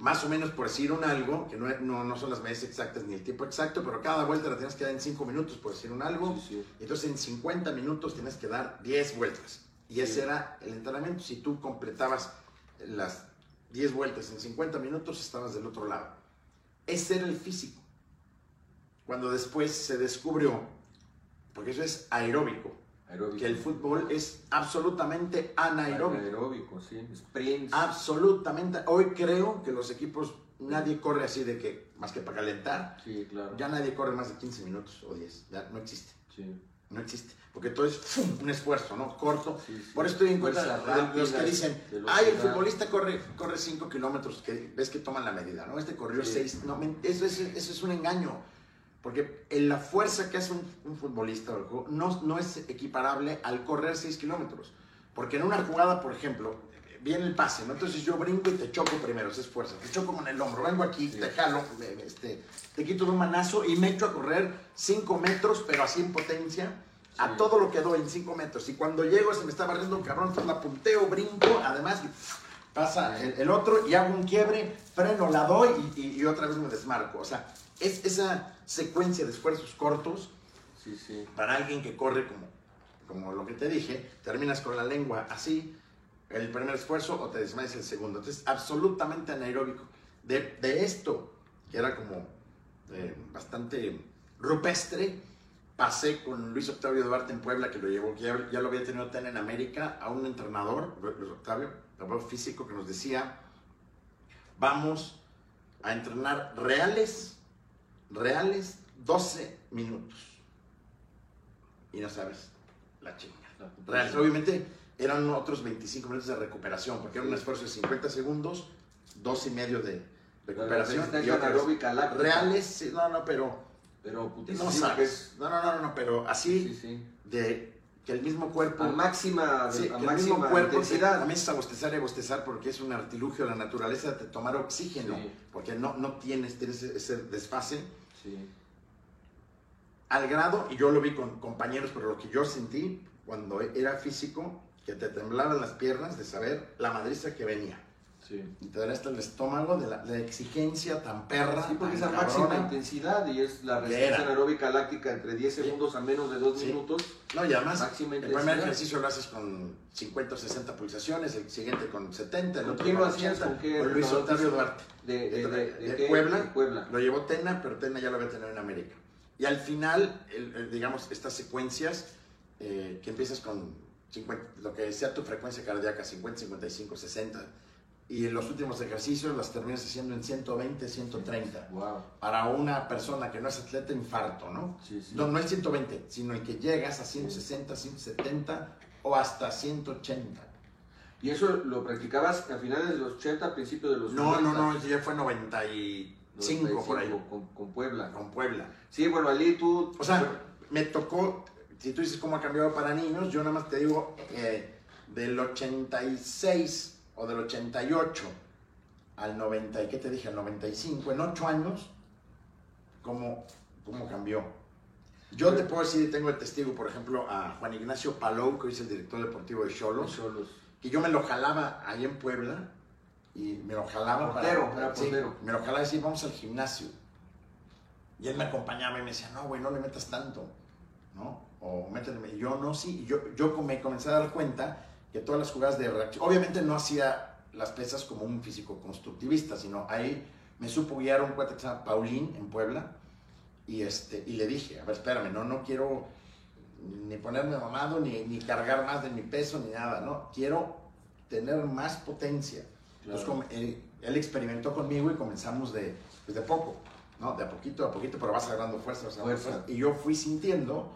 más o menos por decir un algo, que no, no, son las medidas exactas ni el tiempo exacto, pero cada vuelta la tienes que dar en 5 minutos, por decir un algo. Entonces en 50 minutos tienes que dar 10 vueltas. Y ese era el entrenamiento. Si tú completabas las 10 vueltas en 50 minutos, estabas del otro lado. Ese era el físico. Cuando después se descubrió, porque eso es aeróbico, que el fútbol es absolutamente anaeróbico. Anaeróbico, sí. Absolutamente. Hoy creo que los equipos, nadie corre así de que, más que para calentar. Sí, claro. Ya nadie corre más de 15 minutos o 10. Ya no existe. Sí. No existe. Porque todo es un esfuerzo, ¿no? Corto. Por eso estoy en cuenta los que dicen, ay, el futbolista corre, corre 5 kilómetros, que ves que toman la medida, ¿no? Este corrió 6. No, eso, es, eso es un engaño. Porque la fuerza que hace un, futbolista no, no es equiparable al correr 6 kilómetros. Porque en una jugada, por ejemplo, viene el pase, ¿no? Entonces yo brinco y te choco primero, esa es fuerza. Te choco con el hombro, vengo aquí, te jalo, este, te quito de un manazo y me echo a correr 5 metros, pero así en potencia, a todo lo que doy en 5 metros. Y cuando llego se me está barriendo un cabrón, entonces la punteo, brinco, además pasa el, otro y hago un quiebre, freno, la doy y, y otra vez me desmarco. O sea, es esa secuencia de esfuerzos cortos para alguien que corre como, como lo que te dije, terminas con la lengua así, el primer esfuerzo o te desmayas el segundo. Entonces, absolutamente anaeróbico. De, de esto, que era como eh, bastante rupestre, pasé con Luis Octavio Duarte en Puebla, que lo llevó, que ya, ya lo había tenido en América, a un entrenador, Luis Octavio, físico, que nos decía, vamos a entrenar reales reales 12 minutos. Y no sabes la chinga. Reales. Obviamente eran otros 25 minutos de recuperación, porque era un esfuerzo de 50 segundos, dos y medio de recuperación. Y aeróbica reales, no, no, pero... Pero no sabes. No, no, no, no, pero así de que el mismo cuerpo. A máxima, sí, a máxima el mismo cuerpo intensidad. También a bostezar y bostezar porque es un artilugio de la naturaleza de tomar oxígeno, porque no, no tienes, tienes ese desfase al grado, y yo lo vi con compañeros, pero lo que yo sentí cuando era físico, que te temblaban las piernas de saber la madriza que venía. Sí. Y te da hasta el estómago de la, exigencia tan perra. Sí, porque es a máxima intensidad y es la resistencia anaeróbica láctica entre 10 segundos a menos de 2 minutos. No, y además, el primer ejercicio lo haces con 50 o 60 pulsaciones, el siguiente con 70, el otro con 80. ¿Con, qué, con Luis Octavio Duarte. De, de, de, Puebla. Puebla. Lo llevó Tena, pero Tena ya lo había tenido en América. Y al final, digamos, estas secuencias eh, que empiezas con 50, lo que sea tu frecuencia cardíaca, 50, 55, 60 y en los últimos ejercicios las terminas haciendo en 120, 130. Wow. Para una persona que no es atleta, infarto, ¿no? Sí, sí. No, no el 120, sino el que llegas a 160, 170 o hasta 180. ¿Y eso lo practicabas a finales de los 80, a principios de los No, no, no, ya fue 95, por ahí. Con, Puebla. Con Puebla. Sí, bueno, allí tú... O sea, me tocó, si tú dices cómo ha cambiado para niños, yo nada más te digo, eh, del 86 o del 88 al 90, ¿qué te dije? Al 95, en 8 años, ¿cómo, cómo cambió? Yo te puedo decir, tengo el testigo, por ejemplo, a Juan Ignacio Palou, que es el director deportivo de Cholos, que yo me lo jalaba ahí en Puebla y me lo jalaba Portero, para... sí, portero. me lo jalaba y decía, vamos al gimnasio. Y él me acompañaba y me decía, no, güey, no le metas tanto, ¿no? O métele. Y yo no, sí. Y yo, yo me comencé a dar cuenta que todas las jugadas de reacción, obviamente no hacía las pesas como un físico constructivista, sino ahí me supo guiar un cuate que se llama Paulín en Puebla y, este, y le dije, a ver, espérame, no, no quiero ni ponerme mamado, ni, ni cargar más de mi peso, ni nada, ¿no? Quiero tener más potencia. Entonces, Claro. com- él, él experimentó conmigo y comenzamos de, pues, de poco, ¿no? De a poquito a poquito, pero vas agarrando fuerza, vas agarrando Fuerza. fuerza. Y yo fui sintiendo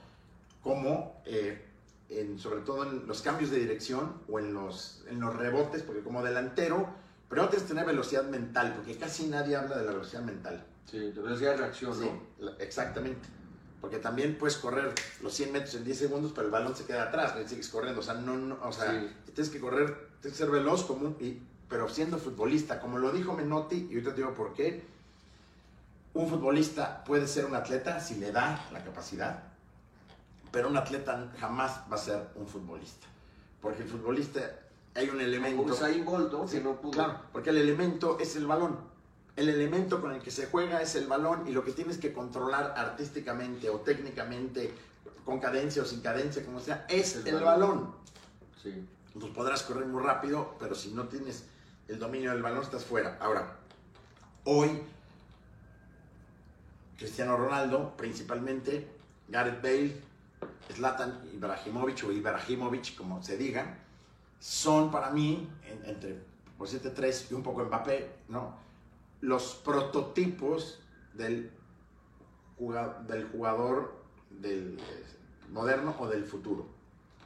cómo, eh, en- sobre todo en los cambios de dirección o en los, en los rebotes, porque como delantero, primero tienes que tener velocidad mental, porque casi nadie habla de la velocidad mental. Sí, de velocidad de reacción, Sí, ¿no? exactamente. Porque también puedes correr los 100 metros en 10 segundos, pero el balón se queda atrás, y sigues corriendo. O sea, no, no- o sea Sí. tienes que correr, tienes que ser veloz, como un- y- pero siendo futbolista. Como lo dijo Menotti, y ahorita te digo por qué. Un futbolista puede ser un atleta si le da la capacidad, pero un atleta jamás va a ser un futbolista. Porque el futbolista hay un elemento. Como Usain Bolt, ¿no? Sí, que no pudo. Claro, porque el elemento es el balón. El elemento con el que se juega es el balón y lo que tienes que controlar artísticamente o técnicamente, con cadencia o sin cadencia, como sea, es El el, balón. balón. Sí. Pues podrás correr muy rápido, pero si no tienes el dominio del balón estás fuera. Ahora, hoy, Cristiano Ronaldo, principalmente, Gareth Bale, Zlatan Ibrahimovic o Ibrahimovic, como se diga, son para mí, en- entre por 7-3 y un poco Mbappé, ¿no? los prototipos del, juga- del jugador del, eh, moderno o del futuro.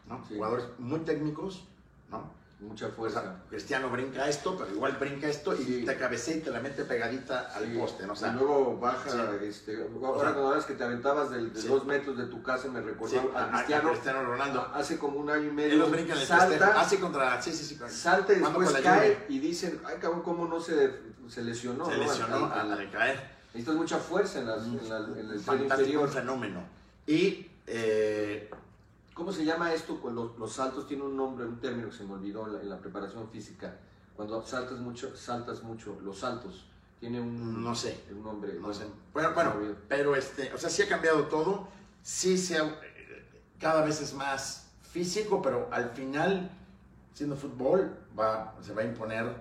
¿no? Sí. Jugadores muy técnicos, ¿no? Mucha O fuerza. sea, Cristiano brinca esto, pero igual brinca esto y Sí. te cabecea y te la mete pegadita al Sí. poste, ¿no? O sea, y luego baja, sí. este, O ahora sea, cuando hablas que te aventabas del- de dos metros de tu casa, me recordó a- a, a- a Cristiano, Cristiano Ronaldo. hace como un año y medio, Él los brinca en el salta, Así contra. Sí, sí, sí. con- salta y después cae y dicen, ay cabrón, cómo no se, se lesionó. Se ¿no? lesionó Al- al, al caer. Necesitas mucha fuerza en, las- en la- en el Fantástico inferior. fenómeno. Y eh, ¿Cómo se llama esto? Los, los saltos tiene un nombre, un término que se me olvidó en la, en la preparación física. Cuando saltas mucho, saltas mucho, los saltos. Tiene un, No sé. un nombre. no sé. Bueno, bueno, pero este, o sea, sí ha cambiado todo. Sí se ha- cada vez es más físico, pero al final, siendo fútbol, va, se va a imponer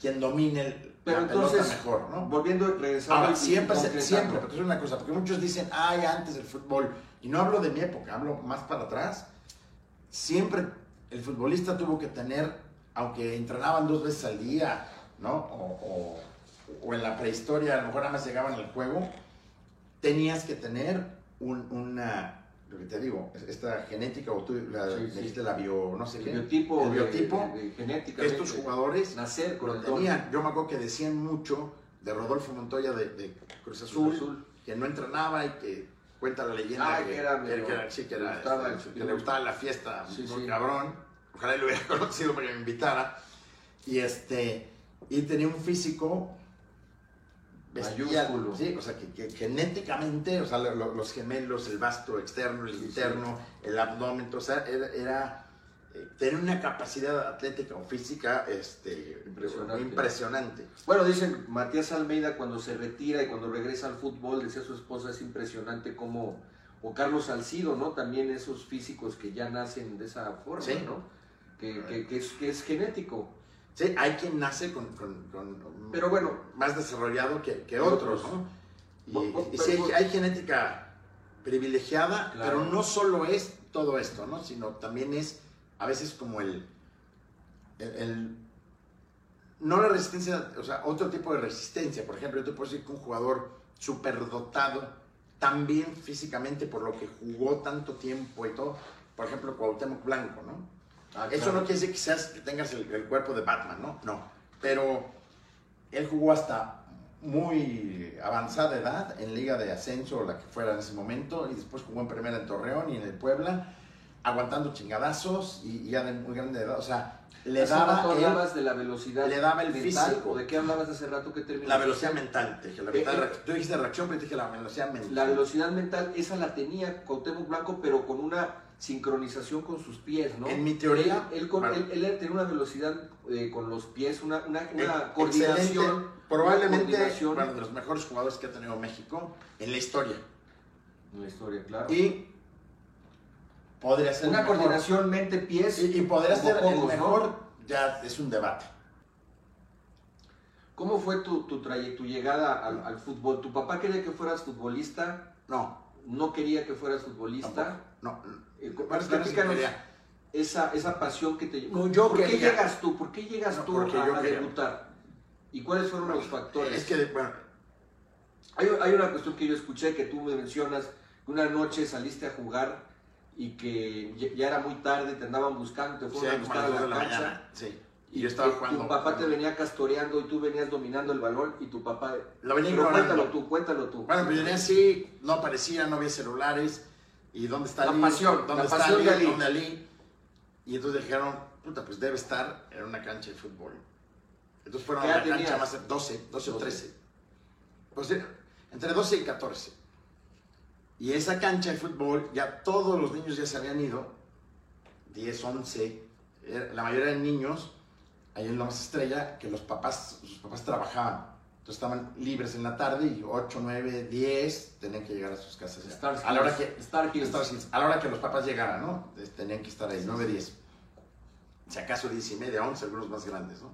quien domine el, Pero la pelota entonces, mejor, ¿no? volviendo, regresando. Ahora, siempre, siempre, porque es una cosa, porque muchos dicen, ay, antes del fútbol, y no hablo de mi época, hablo más para atrás, siempre el futbolista tuvo que tener, aunque entrenaban dos veces al día, ¿no? O, o- o en la prehistoria, a lo mejor nada más llegaban al juego, tenías que tener un- una, lo que te digo, esta genética, o tú la, Sí, sí. dijiste la bio, no sé El qué, biotipo, el biotipo, de- de genética. estos jugadores Nacer con lo tenían. Yo me acuerdo que decían mucho de Rodolfo Montoya de, Cruz Azul, Azul. que no entrenaba y que cuenta la leyenda Ah, que, que era que- que- sí, que le era, gustaba este, el- que le gustaba la fiesta, Sí, muy sí. cabrón. Ojalá lo hubiera conocido para que me invitara. Y este y tenía un físico bestial, Mayúsculo. sí, o sea, que, genéticamente, o sea, lo- lo- los gemelos, el vasto externo, el interno, el abdomen, o sea, era, era, eh, tenía una capacidad atlética o física este, Impresionante. impresionante. Bueno, dicen Matías Almeida cuando se retira y cuando regresa al fútbol, decía su esposa, es impresionante cómo, o Carlos Salcido, ¿no? También esos físicos que ya nacen de esa forma, Sí. ¿no? Que, que- que es, que es genético. Sí, hay quien nace con, con- con Pero bueno, más desarrollado que, que otros, otros. ¿no? Y, y sí, hay, hay genética privilegiada, Claro. pero no solo es todo esto, ¿no? Sino también es a veces como el, el, el- no la resistencia, o sea, otro tipo de resistencia. Por ejemplo, yo te puedo decir que un jugador superdotado, también físicamente por lo que jugó tanto tiempo y todo, por ejemplo, Cuauhtémoc Blanco, ¿no? ah, Eso claro. no quiere decir que, seas, que tengas el, el cuerpo de Batman, ¿no? No. Pero él jugó hasta muy avanzada edad en Liga de Ascenso o la que fuera en ese momento y después jugó en Primera en Torreón y en el Puebla aguantando chingadazos y, y ya de muy grande edad. O sea, le Hace daba, rato hablabas de la velocidad le daba el mental, físico. ¿o de qué hablabas hace rato que terminó? la velocidad mental. Te dije, la velocidad Eh, eh. Tú dijiste reacción, pero te dije la velocidad mental. La velocidad mental, esa la tenía Cuauhtémoc Blanco, pero con una sincronización con sus pies, ¿no? En mi teoría, Él, él con- bueno. él- él tenía una velocidad eh, con los pies, una, una, una coordinación. Probablemente una coordinación bueno, de los mejores jugadores que ha tenido México en la historia. en la historia, claro. Y podría ser una mejor. coordinación mente-pies. Y, y podría ser el ¿no? mejor, ya es un debate. ¿Cómo fue tu, tu, traye- tu llegada al, al fútbol? ¿Tu papá quería que fueras futbolista? No, ¿No quería que fueras futbolista? tampoco. No, Eh, Bueno, es que platícanos quería. esa, esa pasión que te No, yo ¿Por qué llegas tú? ¿Por qué llegas No, tú a, yo a quería. debutar? ¿Y cuáles fueron los factores? Es que, bueno, Hay, hay una cuestión que yo escuché que tú me mencionas, que una noche saliste a jugar y que ya- ya era muy tarde, te andaban buscando, te sí, fueron a como a buscar a la, de la cancha. mañana. Sí. Y yo estaba jugando. Tu papá te venía castoreando y tú venías dominando el balón y tu papá... Lo venía Pero cuéntalo tú, cuéntalo tú. Bueno, pues venía así, no aparecía, no había celulares. ¿Y dónde está La Ali? pasión, ¿Dónde la está pasión Ali? de Ali. ¿Dónde Ali? Y entonces dijeron, puta, pues debe estar en una cancha de fútbol. Entonces fueron ¿Qué a la cancha tenías? más, 12, 12 o 12. 13. Pues eh, entre 12 y 14. Y esa cancha de fútbol, ya todos los niños ya se habían ido, 10, 11, era- la mayoría eran niños, ahí en Lomas Estrella, que los papás, sus papás trabajaban. Entonces estaban libres en la tarde y 8, 9, 10 tenían que llegar a sus casas. ya. Star a la hora que, Star Hills. Star Hills. A la hora que los papás llegaran, ¿no? Entonces, Tenían que estar ahí, 9, 10. Si acaso 10 y media, 11, algunos más grandes, ¿no?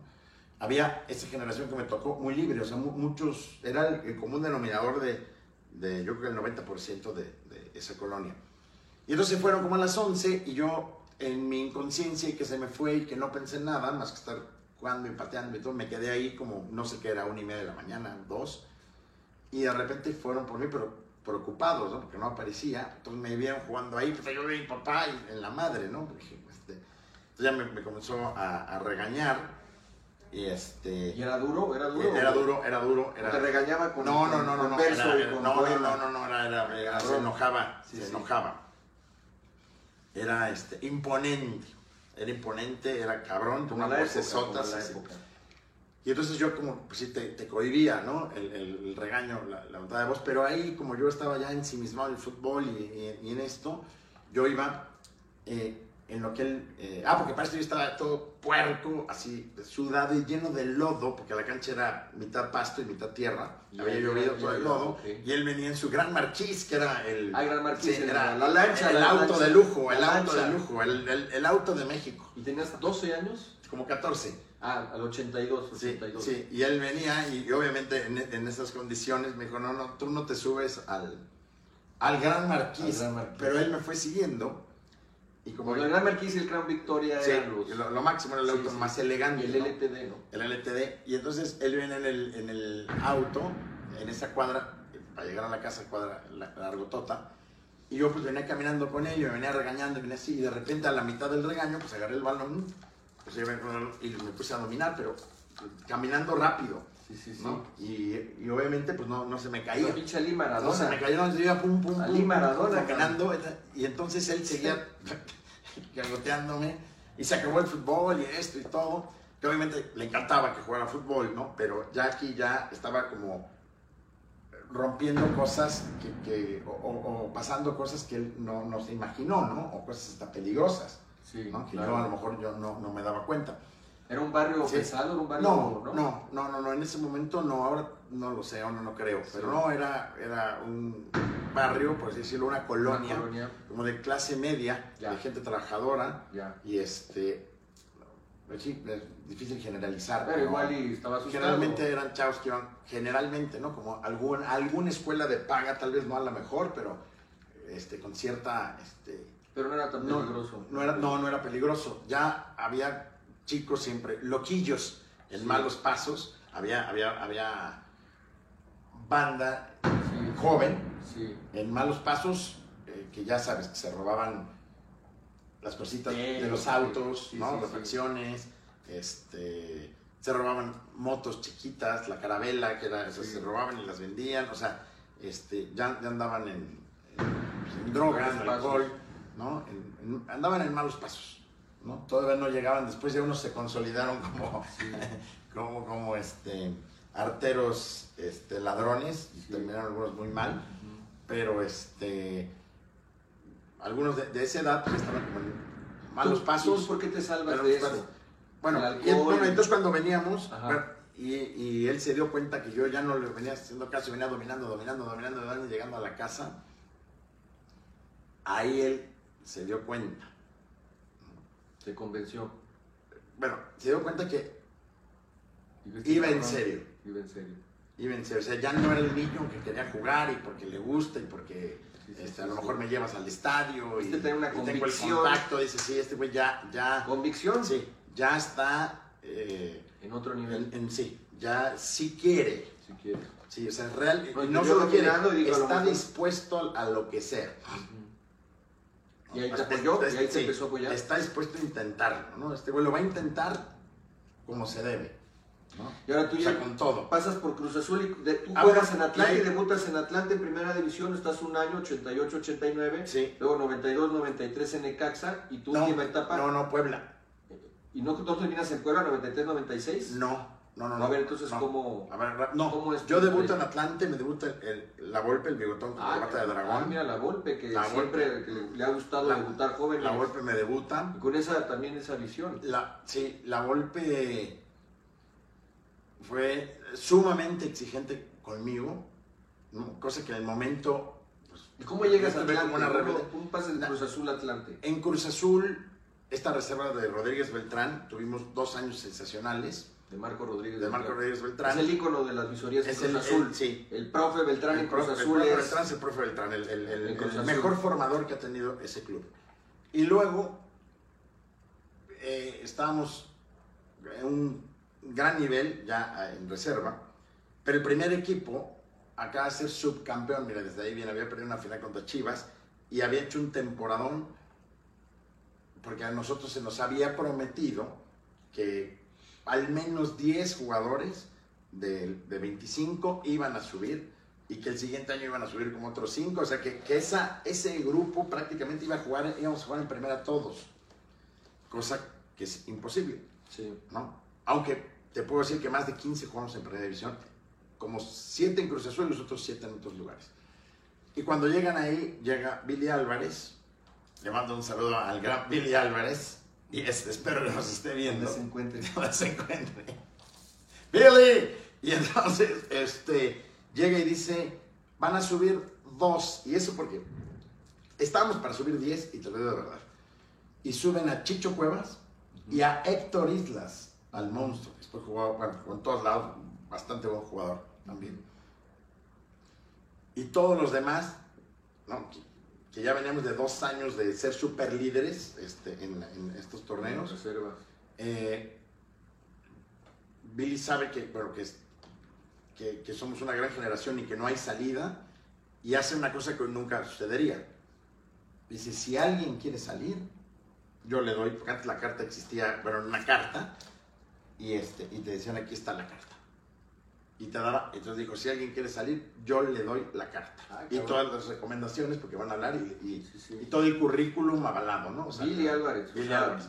Había esa generación que me tocó muy libre, o sea, mu- muchos, era el, el común denominador de, de, yo creo, el 90% de, de esa colonia. Y entonces fueron como a las 11 y yo, en mi inconsciencia y que se me fue y que no pensé en nada, más que estar jugando y pateando y todo, me quedé ahí como, no sé qué era, una y media de la mañana, dos, y de repente fueron por mí, pero preocupados, ¿no? Porque no aparecía, entonces me vieron jugando ahí, pues yo vi a mi papá y en la madre, ¿no? Dije, este, entonces ya me, me comenzó a, a regañar y este... ¿Y era duro? ¿Era duro? Era duro, era duro, ¿O era... ¿Te regañaba con No, no, no, no, no, era- era- no, no, no, no, no, era, era- era- se enojaba, Sí, se sí. enojaba. Era este, imponente, era imponente, era cabrón, Como una vocesota. Y entonces yo como, pues sí, te, te cohibía, ¿no? El, el- el regaño, la, la montada de voz, pero ahí como yo estaba ya ensimismado en el fútbol y, y- y en esto, yo iba eh, en lo que él... eh, ah, porque para esto yo estaba todo puerco, así sudado y lleno de lodo, porque la cancha era mitad pasto y mitad tierra, Y había llovido todo el lodo, y él venía en su gran marquís, que era el... Ah, Gran sí, era la lancha, El auto lancha. de lujo, el auto lancha. de lujo, el, el- el auto de México, ¿Y tenías 12 años? como 14. Ah, al 82, Sí, 82. sí, y él venía y, y obviamente en, en esas condiciones me dijo, no, no, tú no te subes al, al Gran Marquís, Al Gran Marquís. pero él me fue siguiendo y como Como el Gran Marquís y el Gran Victoria sí, eran los... lo, lo máximo era el auto sí. más elegante, el ¿no? LTD, ¿no? el LTD, y entonces él viene en el, en el auto, en esa cuadra, para llegar a la casa, cuadra la, largotota, y yo pues venía caminando con él, y me venía regañando, y venía así, y de repente a la mitad del regaño, pues agarré el balón, pues, y me puse a dominar, pero caminando rápido, Sí, sí, sí. ¿no? Y, y obviamente pues no, no se me caía. Pinche Ali No se Maradona. me cayó, no, yo iba pum, pum, Ali pum, Maradona, caminando, y entonces él seguía gargoteándome, y se acabó el fútbol y esto y todo, que obviamente le encantaba que jugara fútbol, ¿no? Pero ya aquí ya estaba como rompiendo cosas que, que- o, o- o pasando cosas que él no, no se imaginó, ¿no? O cosas hasta peligrosas, Sí, ¿no? Que claro. yo a lo mejor yo no, no me daba cuenta. ¿Era un barrio Sí. pesado? ¿Era un barrio...? No, no, no, no, no, en ese momento no, ahora no lo sé, ahora no creo, pero no, era, era un barrio, por así decirlo, una Una colonia, como de clase media, Ya. de gente trabajadora, Ya. y este, pues sí, es difícil generalizar, Pero igual y estaba asustado. generalmente eran chavos que iban, generalmente, ¿no? Como algún, alguna escuela de paga, tal vez no a la mejor, pero este, con cierta, este, Pero no era tan no, peligroso. no era, no, no era peligroso. Ya había chicos siempre, loquillos en Sí. malos pasos. Había, había, había banda Sí, joven Sí. en malos pasos eh, que ya sabes, que se robaban las cositas de los autos, ¿no? Refacciones, este, se robaban motos chiquitas, la carabela, que era, esas Sí. se robaban y las vendían, o sea, este, ya, ya andaban en, en, pues, en drogas, en alcohol. ¿no? En- andaban en malos pasos, ¿no? Todavía no llegaban, después ya unos se consolidaron como, como, como este, arteros este, ladrones, Sí. terminaron algunos muy mal, pero este, algunos de, de esa edad pues, estaban como en malos ¿Tú- pasos. ¿Por qué te salvas de eso? Bueno, y, entonces cuando veníamos, y, y él se dio cuenta que yo ya no le venía haciendo caso, venía dominando, dominando, dominando, dominando, llegando a la casa, ahí él se dio cuenta. Te convenció. Bueno, se dio cuenta que iba en serio, Iba en serio. iba en serio. O sea, ya no era el niño que quería jugar y porque le gusta y porque Sí, sí, este, a lo sí. mejor me llevas al estadio y, Este tiene una y tengo el contacto, dice, sí, este güey ya, ya, Convicción sí, ya está... eh, en otro nivel, en, en sí, ya sí quiere, sí, o sea, real, y no solo quiere, y digo, está dispuesto a lo que sea. Y ahí te apoyó, y ahí te empezó a apoyar. Está dispuesto a intentarlo, ¿no? Este güey lo va a intentar como se debe, ¿no? Y ahora tú O sea, ya con todo. pasas por Cruz Azul y de- tú Ah, juegas en Atlante y debutas en Atlante en primera división, estás un año, 88, 89, Sí. luego 92, 93 en Necaxa y tu No, última etapa. no, no, Puebla. ¿Y no, no terminas en Puebla 93, 96? No, no, no. A ver, entonces, no. ¿cómo? A ver, no. ¿Cómo es Yo debuto en Atlante, me debuta el, el- la Volpe, el bigotón con corbata de dragón. Ah, mira, la Volpe, que La siempre Volpe. que le, le ha gustado La- debutar jóvenes. La Volpe me debuta. Y con esa también esa visión. La, sí, la golpe fue sumamente exigente conmigo, cosa que en el momento, pues, ¿Y cómo llegas a Atlante? como una ¿Cómo- rebelde. ¿Cómo pasas de Cruz Azul Atlante? En Cruz Azul, esta reserva de Rodríguez Beltrán, tuvimos dos años sensacionales De Marco Rodríguez. de Marco Beltrán. Rodríguez Es Beltrán. el ícono de las visorías Es Cruz el- Azul. el- sí. El profe Beltrán en El Cruz profe- el Azul profe es... Beltrán es el profe Beltrán, el, el- el- En Cruz el Azul. mejor formador que ha tenido ese club. Y luego eh, estábamos en un gran nivel ya eh, en reserva, pero el primer equipo acaba de ser subcampeón, mira, desde ahí bien, había perdido una final contra Chivas y había hecho un temporadón porque a nosotros se nos había prometido que al menos 10 jugadores de, de 25 iban a subir y que el siguiente año iban a subir como otros 5, o sea que, que esa, ese grupo prácticamente iba a jugar, íbamos a jugar en primera todos, cosa que es imposible, Sí. ¿no? Aunque te puedo decir que más de 15 jugamos en primera división, como 7 en Cruz Azul y los otros 7 en otros lugares. Y cuando llegan ahí, llega Billy Álvarez, le mando un saludo al gran Billy Álvarez, y este, espero que nos esté viendo se encuentre. se encuentre. ¡Billy! Y entonces, este, llega y dice, van a subir dos. ¿Y eso porque Estábamos para subir 10, y te lo digo de verdad. Y suben a Chicho Cuevas y a Héctor Islas, al monstruo. Después jugó, bueno, en todos lados, bastante buen jugador también. Y todos los demás, ¿no? Que, ya veníamos de dos años de ser super líderes este, en, en estos torneos. Reservas. Eh, Billy sabe que, bueno, que, que somos una gran generación y que no hay salida y hace una cosa que nunca sucedería. Dice, si alguien quiere salir, yo le doy, porque antes la carta existía, bueno, una carta, y, este, y te decían, aquí está la carta. Y te daba, entonces dijo, si alguien quiere salir, yo le doy la carta. Ah, y todas las recomendaciones, porque van a hablar, y, y- Sí, sí. y todo el currículum avalado, ¿no? O sea, Billy Álvarez. Billy Álvarez.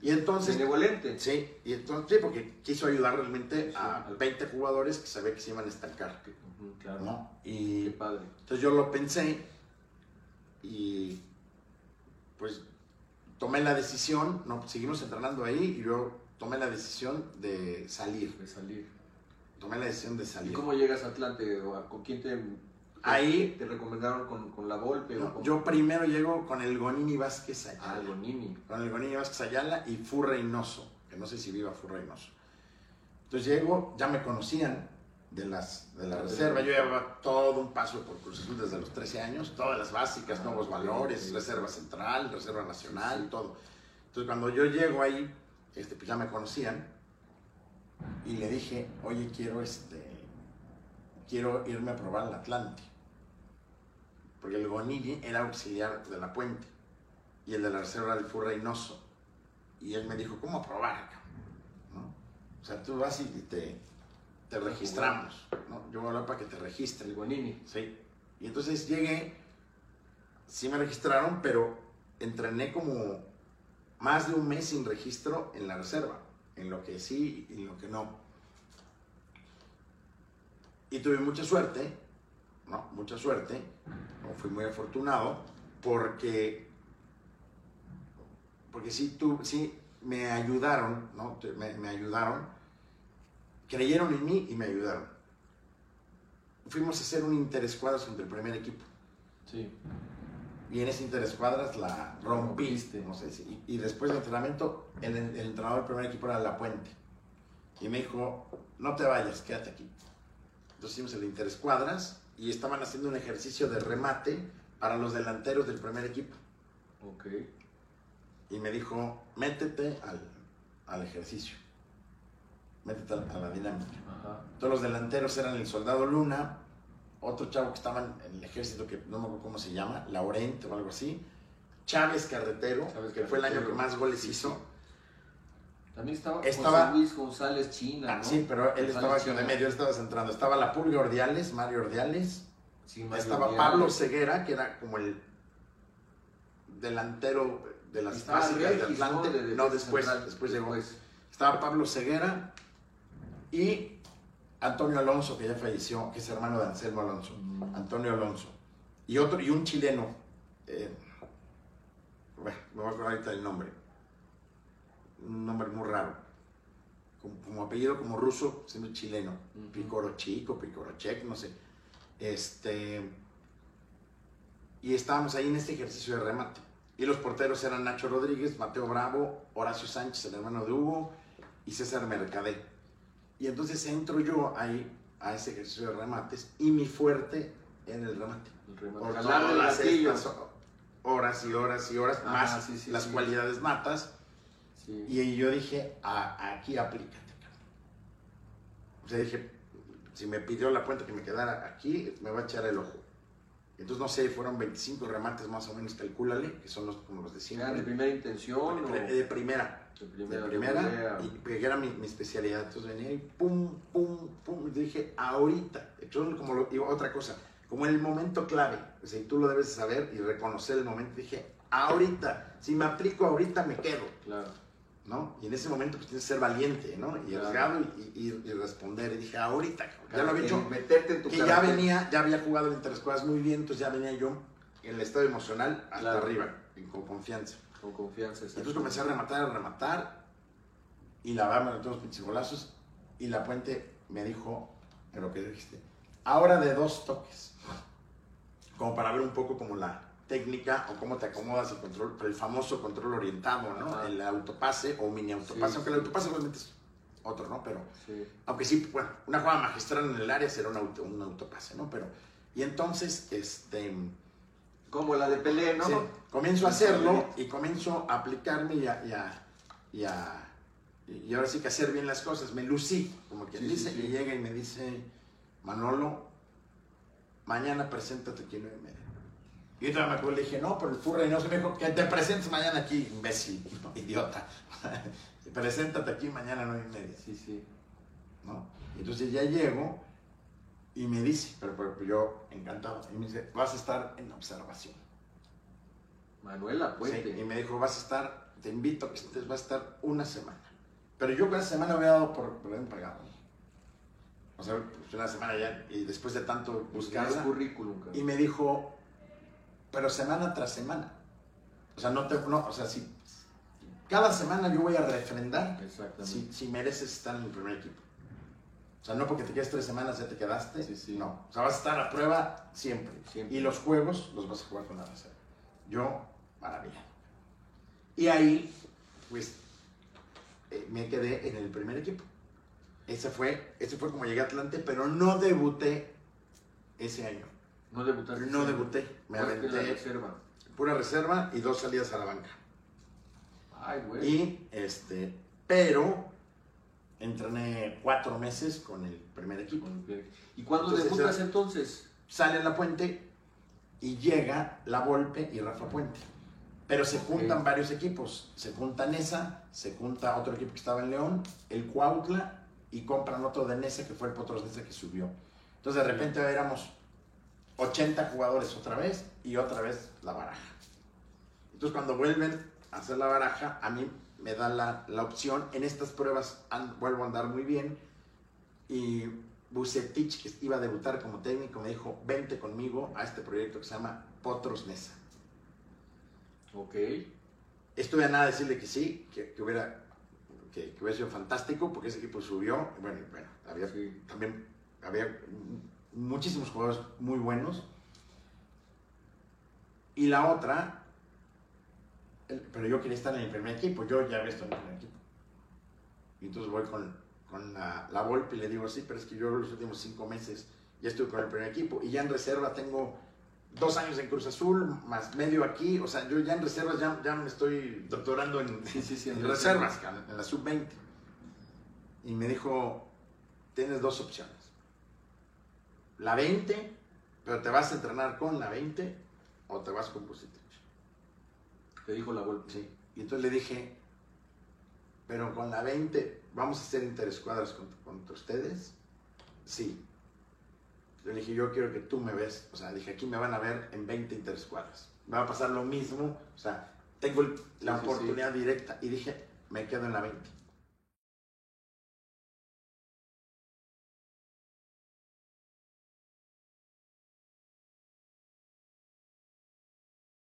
Y entonces, Benevolente. Sí, y entonces, sí, porque quiso ayudar realmente a al- 20 jugadores que sabía que se iban a estancar, claro. ¿no? Qué Y padre. entonces yo lo pensé y pues tomé la decisión, no, seguimos entrenando ahí y yo tomé la decisión de salir, De salir. Tomé la decisión de ¿Y salir. cómo llegas a Atlante? ¿O ¿Con quién te, Ahí- te recomendaron con, con la Volpe? No, o con... yo primero llego con el Gonini Vázquez Ah, Ayala, Gonini. con el Gonini Vázquez Ayala y Fu Reynoso, que no sé si viva Fu Reynoso. Entonces llego, ya me conocían de, las, de la Ah, reserva, yo llevaba todo un paso por Cruz Azul desde los 13 años, todas las básicas, Ah, nuevos valores, ok. reserva central, reserva nacional, Sí, sí. todo. Entonces cuando yo llego ahí, este, pues ya me conocían y le dije, oye, quiero, este, quiero irme a probar al Atlante. Porque el Gonini era auxiliar de la Puente y el de la reserva del Fu Reynoso. Y él me dijo, ¿cómo probar? cabrón?" ¿No? O sea, tú vas y te, te registramos. ¿no? Yo voy a hablar para que te El registren. Gonini. Sí. Y entonces llegué, sí me registraron, pero entrené como más de un mes sin registro en la reserva, en lo que sí y en lo que no. Y tuve mucha suerte, ¿no? Mucha suerte, ¿no? fui muy afortunado, porque, porque sí, tú, sí me ayudaron, ¿no? Me, me ayudaron, creyeron en mí y me ayudaron. Fuimos a hacer un interescuadras contra el primer equipo. Sí. Y en ese interescuadras la rompiste, no sé si. Y, después del entrenamiento, el, el entrenador del primer equipo era La Puente. Y me dijo, no te vayas, quédate aquí. Entonces hicimos el interescuadras y estaban haciendo un ejercicio de remate para los delanteros del primer equipo. Ok. Y me dijo, métete al, al ejercicio. Métete a, a la dinámica. Ajá. Todos los delanteros eran el soldado Luna, otro chavo que estaba en el ejército que no me acuerdo cómo se llama, Laurent o algo así, Chávez Carretero, Chávez que fue el año que más goles sí, hizo. sí. También estaba, Estaba- José Luis González China, Ah, ¿no? sí, pero él González estaba China. de medio, él estaba centrando. Estaba la Pulga Ordiales, Mario Ordiales, Sí, Mario estaba. Pablo Ceguera, que era como el delantero de las básicas de Regis, Atlante. ¿no? De no, defensa después, después llegó. Después. Estaba Pablo Ceguera y Antonio Alonso, que ya falleció, que es hermano de Anselmo Alonso. Mm. Antonio Alonso. Y otro, y un chileno. eh, bueno, me voy a acordar ahorita del nombre. Un nombre muy raro. Como, como apellido como ruso, siendo chileno. Picoro Chico, Picoro Check, no sé. Este. Y estábamos ahí en este ejercicio de remate. Y los porteros eran Nacho Rodríguez, Mateo Bravo, Horacio Sánchez, el hermano de Hugo, y César Mercadé. Y entonces entro yo ahí a ese ejercicio de remates y mi fuerte en el remate. El remate. Jalar gatillo. estas horas y horas y horas, Ah, más sí, sí, las sí. cualidades natas. Y yo dije, "A- aquí aplícate. cabrón". O sea, dije, si me pidió la puente que me quedara aquí, me va a echar el ojo. Entonces, no sé, fueron 25 remates más o menos, calcúlale, que son los, como los de ¿Era de siempre. primera intención De, o de primera. de De primera? primera, y que era mi, mi especialidad. Entonces venía y pum, pum, pum. Y dije, ahorita. Entonces, como lo, y otra cosa, como en el momento clave. O sea, y tú lo debes de saber y reconocer el momento. Dije, ahorita. Si me aplico ahorita, me quedo. Claro. ¿No? Y en ese momento pues tienes que ser valiente, ¿no? Y Claro. arriesgado y, y- y responder. Y dije, ahorita, cabrón". ya lo había hecho, Meterte en tu que ya venía, ya había jugado en interescuadras muy bien, entonces ya venía yo en el estado emocional hasta Claro. arriba, y con confianza. Con confianza. exacto. Entonces comencé a rematar, a rematar, y la verdad me metió unos pinches golazos, y la puente me dijo, en lo que dijiste, ahora de dos toques, como para ver un poco como la técnica o cómo te acomodas el control, el famoso control orientado, ¿no? Ajá. El autopase o mini autopase, Sí, aunque el autopase obviamente es otro, ¿no? Pero, Sí. aunque sí, bueno, una jugada magistral en el área será un, auto- un autopase, ¿no? Pero, y entonces, este... Como la de Pelé, ¿no? Sí, comienzo a hacerlo y comienzo a aplicarme y a, y a- y a- y ahora sí que hacer bien las cosas. Me lucí, como quien Sí, dice, sí, sí. y llega y me dice, Manolo, mañana preséntate aquí en nueve y media. Y todavía me acuerdo, le dije, no, pero el furra y no se me dijo, que te presentes mañana aquí, imbécil, idiota. preséntate aquí mañana a nueve y media. Sí, sí. ¿no? Entonces ya llego y me dice, pero, pero yo encantado, y me dice, vas a estar en observación. Manuela Puente. Sí, y me dijo, vas a estar, te invito a que estés, vas a estar una semana. Pero yo cada semana había dado por, por pagado. O sea, pues, una semana ya, y después de tanto Buscar buscarla, currículum. y me dijo, pero semana tras semana. O sea, no te, no, o sea, si cada semana yo voy a refrendar si, si mereces estar en el primer equipo. O sea, no porque te quedes tres semanas ya te quedaste. Sí, sí. No. O sea, vas a estar a prueba siempre. Siempre. Y los juegos los vas a jugar con la reserva. Yo, maravillado. Y ahí, pues, eh, me quedé en el primer equipo. Ese fue, ese fue como llegué a Atlante, pero no debuté ese año. No debutaste. No debuté. Me en la aventé reserva. pura reserva y dos salidas a la banca. Ay, güey. Y este, pero entrené cuatro meses con el primer equipo. ¿Y cuándo Entonces, debutas entonces? Sale la puente y llega la Volpe y Rafa Puente. Pero se juntan varios equipos. Se junta Nesa, se junta otro equipo que estaba en León, el Cuautla, y compran otro de Nesa que fue el Potros Nesa que subió. Entonces de repente éramos 80 jugadores otra vez y otra vez la baraja. Entonces cuando vuelven a hacer la baraja, a mí me da la, la opción. En estas pruebas vuelvo a andar muy bien. Y Bucetich, que iba a debutar como técnico, me dijo, vente conmigo a este proyecto que se llama Potros Nesa. Ok. Estuve a nada de decirle que sí, que, que hubiera, que, que hubiera sido fantástico, porque ese equipo subió. Bueno, bueno, había Sí. también había muchísimos jugadores muy buenos. Y la otra, pero yo quería estar en el primer equipo, yo ya había estado en el primer equipo. Y entonces voy con, con la, la Volpe y le digo, sí, pero es que yo los últimos cinco meses ya estuve con el primer equipo. Y ya en reserva tengo dos años en Cruz Azul, más medio aquí. O sea, yo ya en reservas ya, ya me estoy doctorando en, Sí, sí, sí, en en reservas, en la sub-20. Y me dijo, tienes dos opciones. La 20, pero te vas a entrenar con la 20 o te vas con Bucetich. Te dijo la vuelta. Sí. Y entonces le dije, pero con la 20, ¿vamos a hacer interescuadras contra, contra ustedes? Sí. Le dije, yo quiero que tú me ves. O sea, dije, aquí me van a ver en 20 interescuadras. Me va a pasar lo mismo. O sea, tengo la Sí, sí, sí. oportunidad directa. Y dije, me quedo en la 20.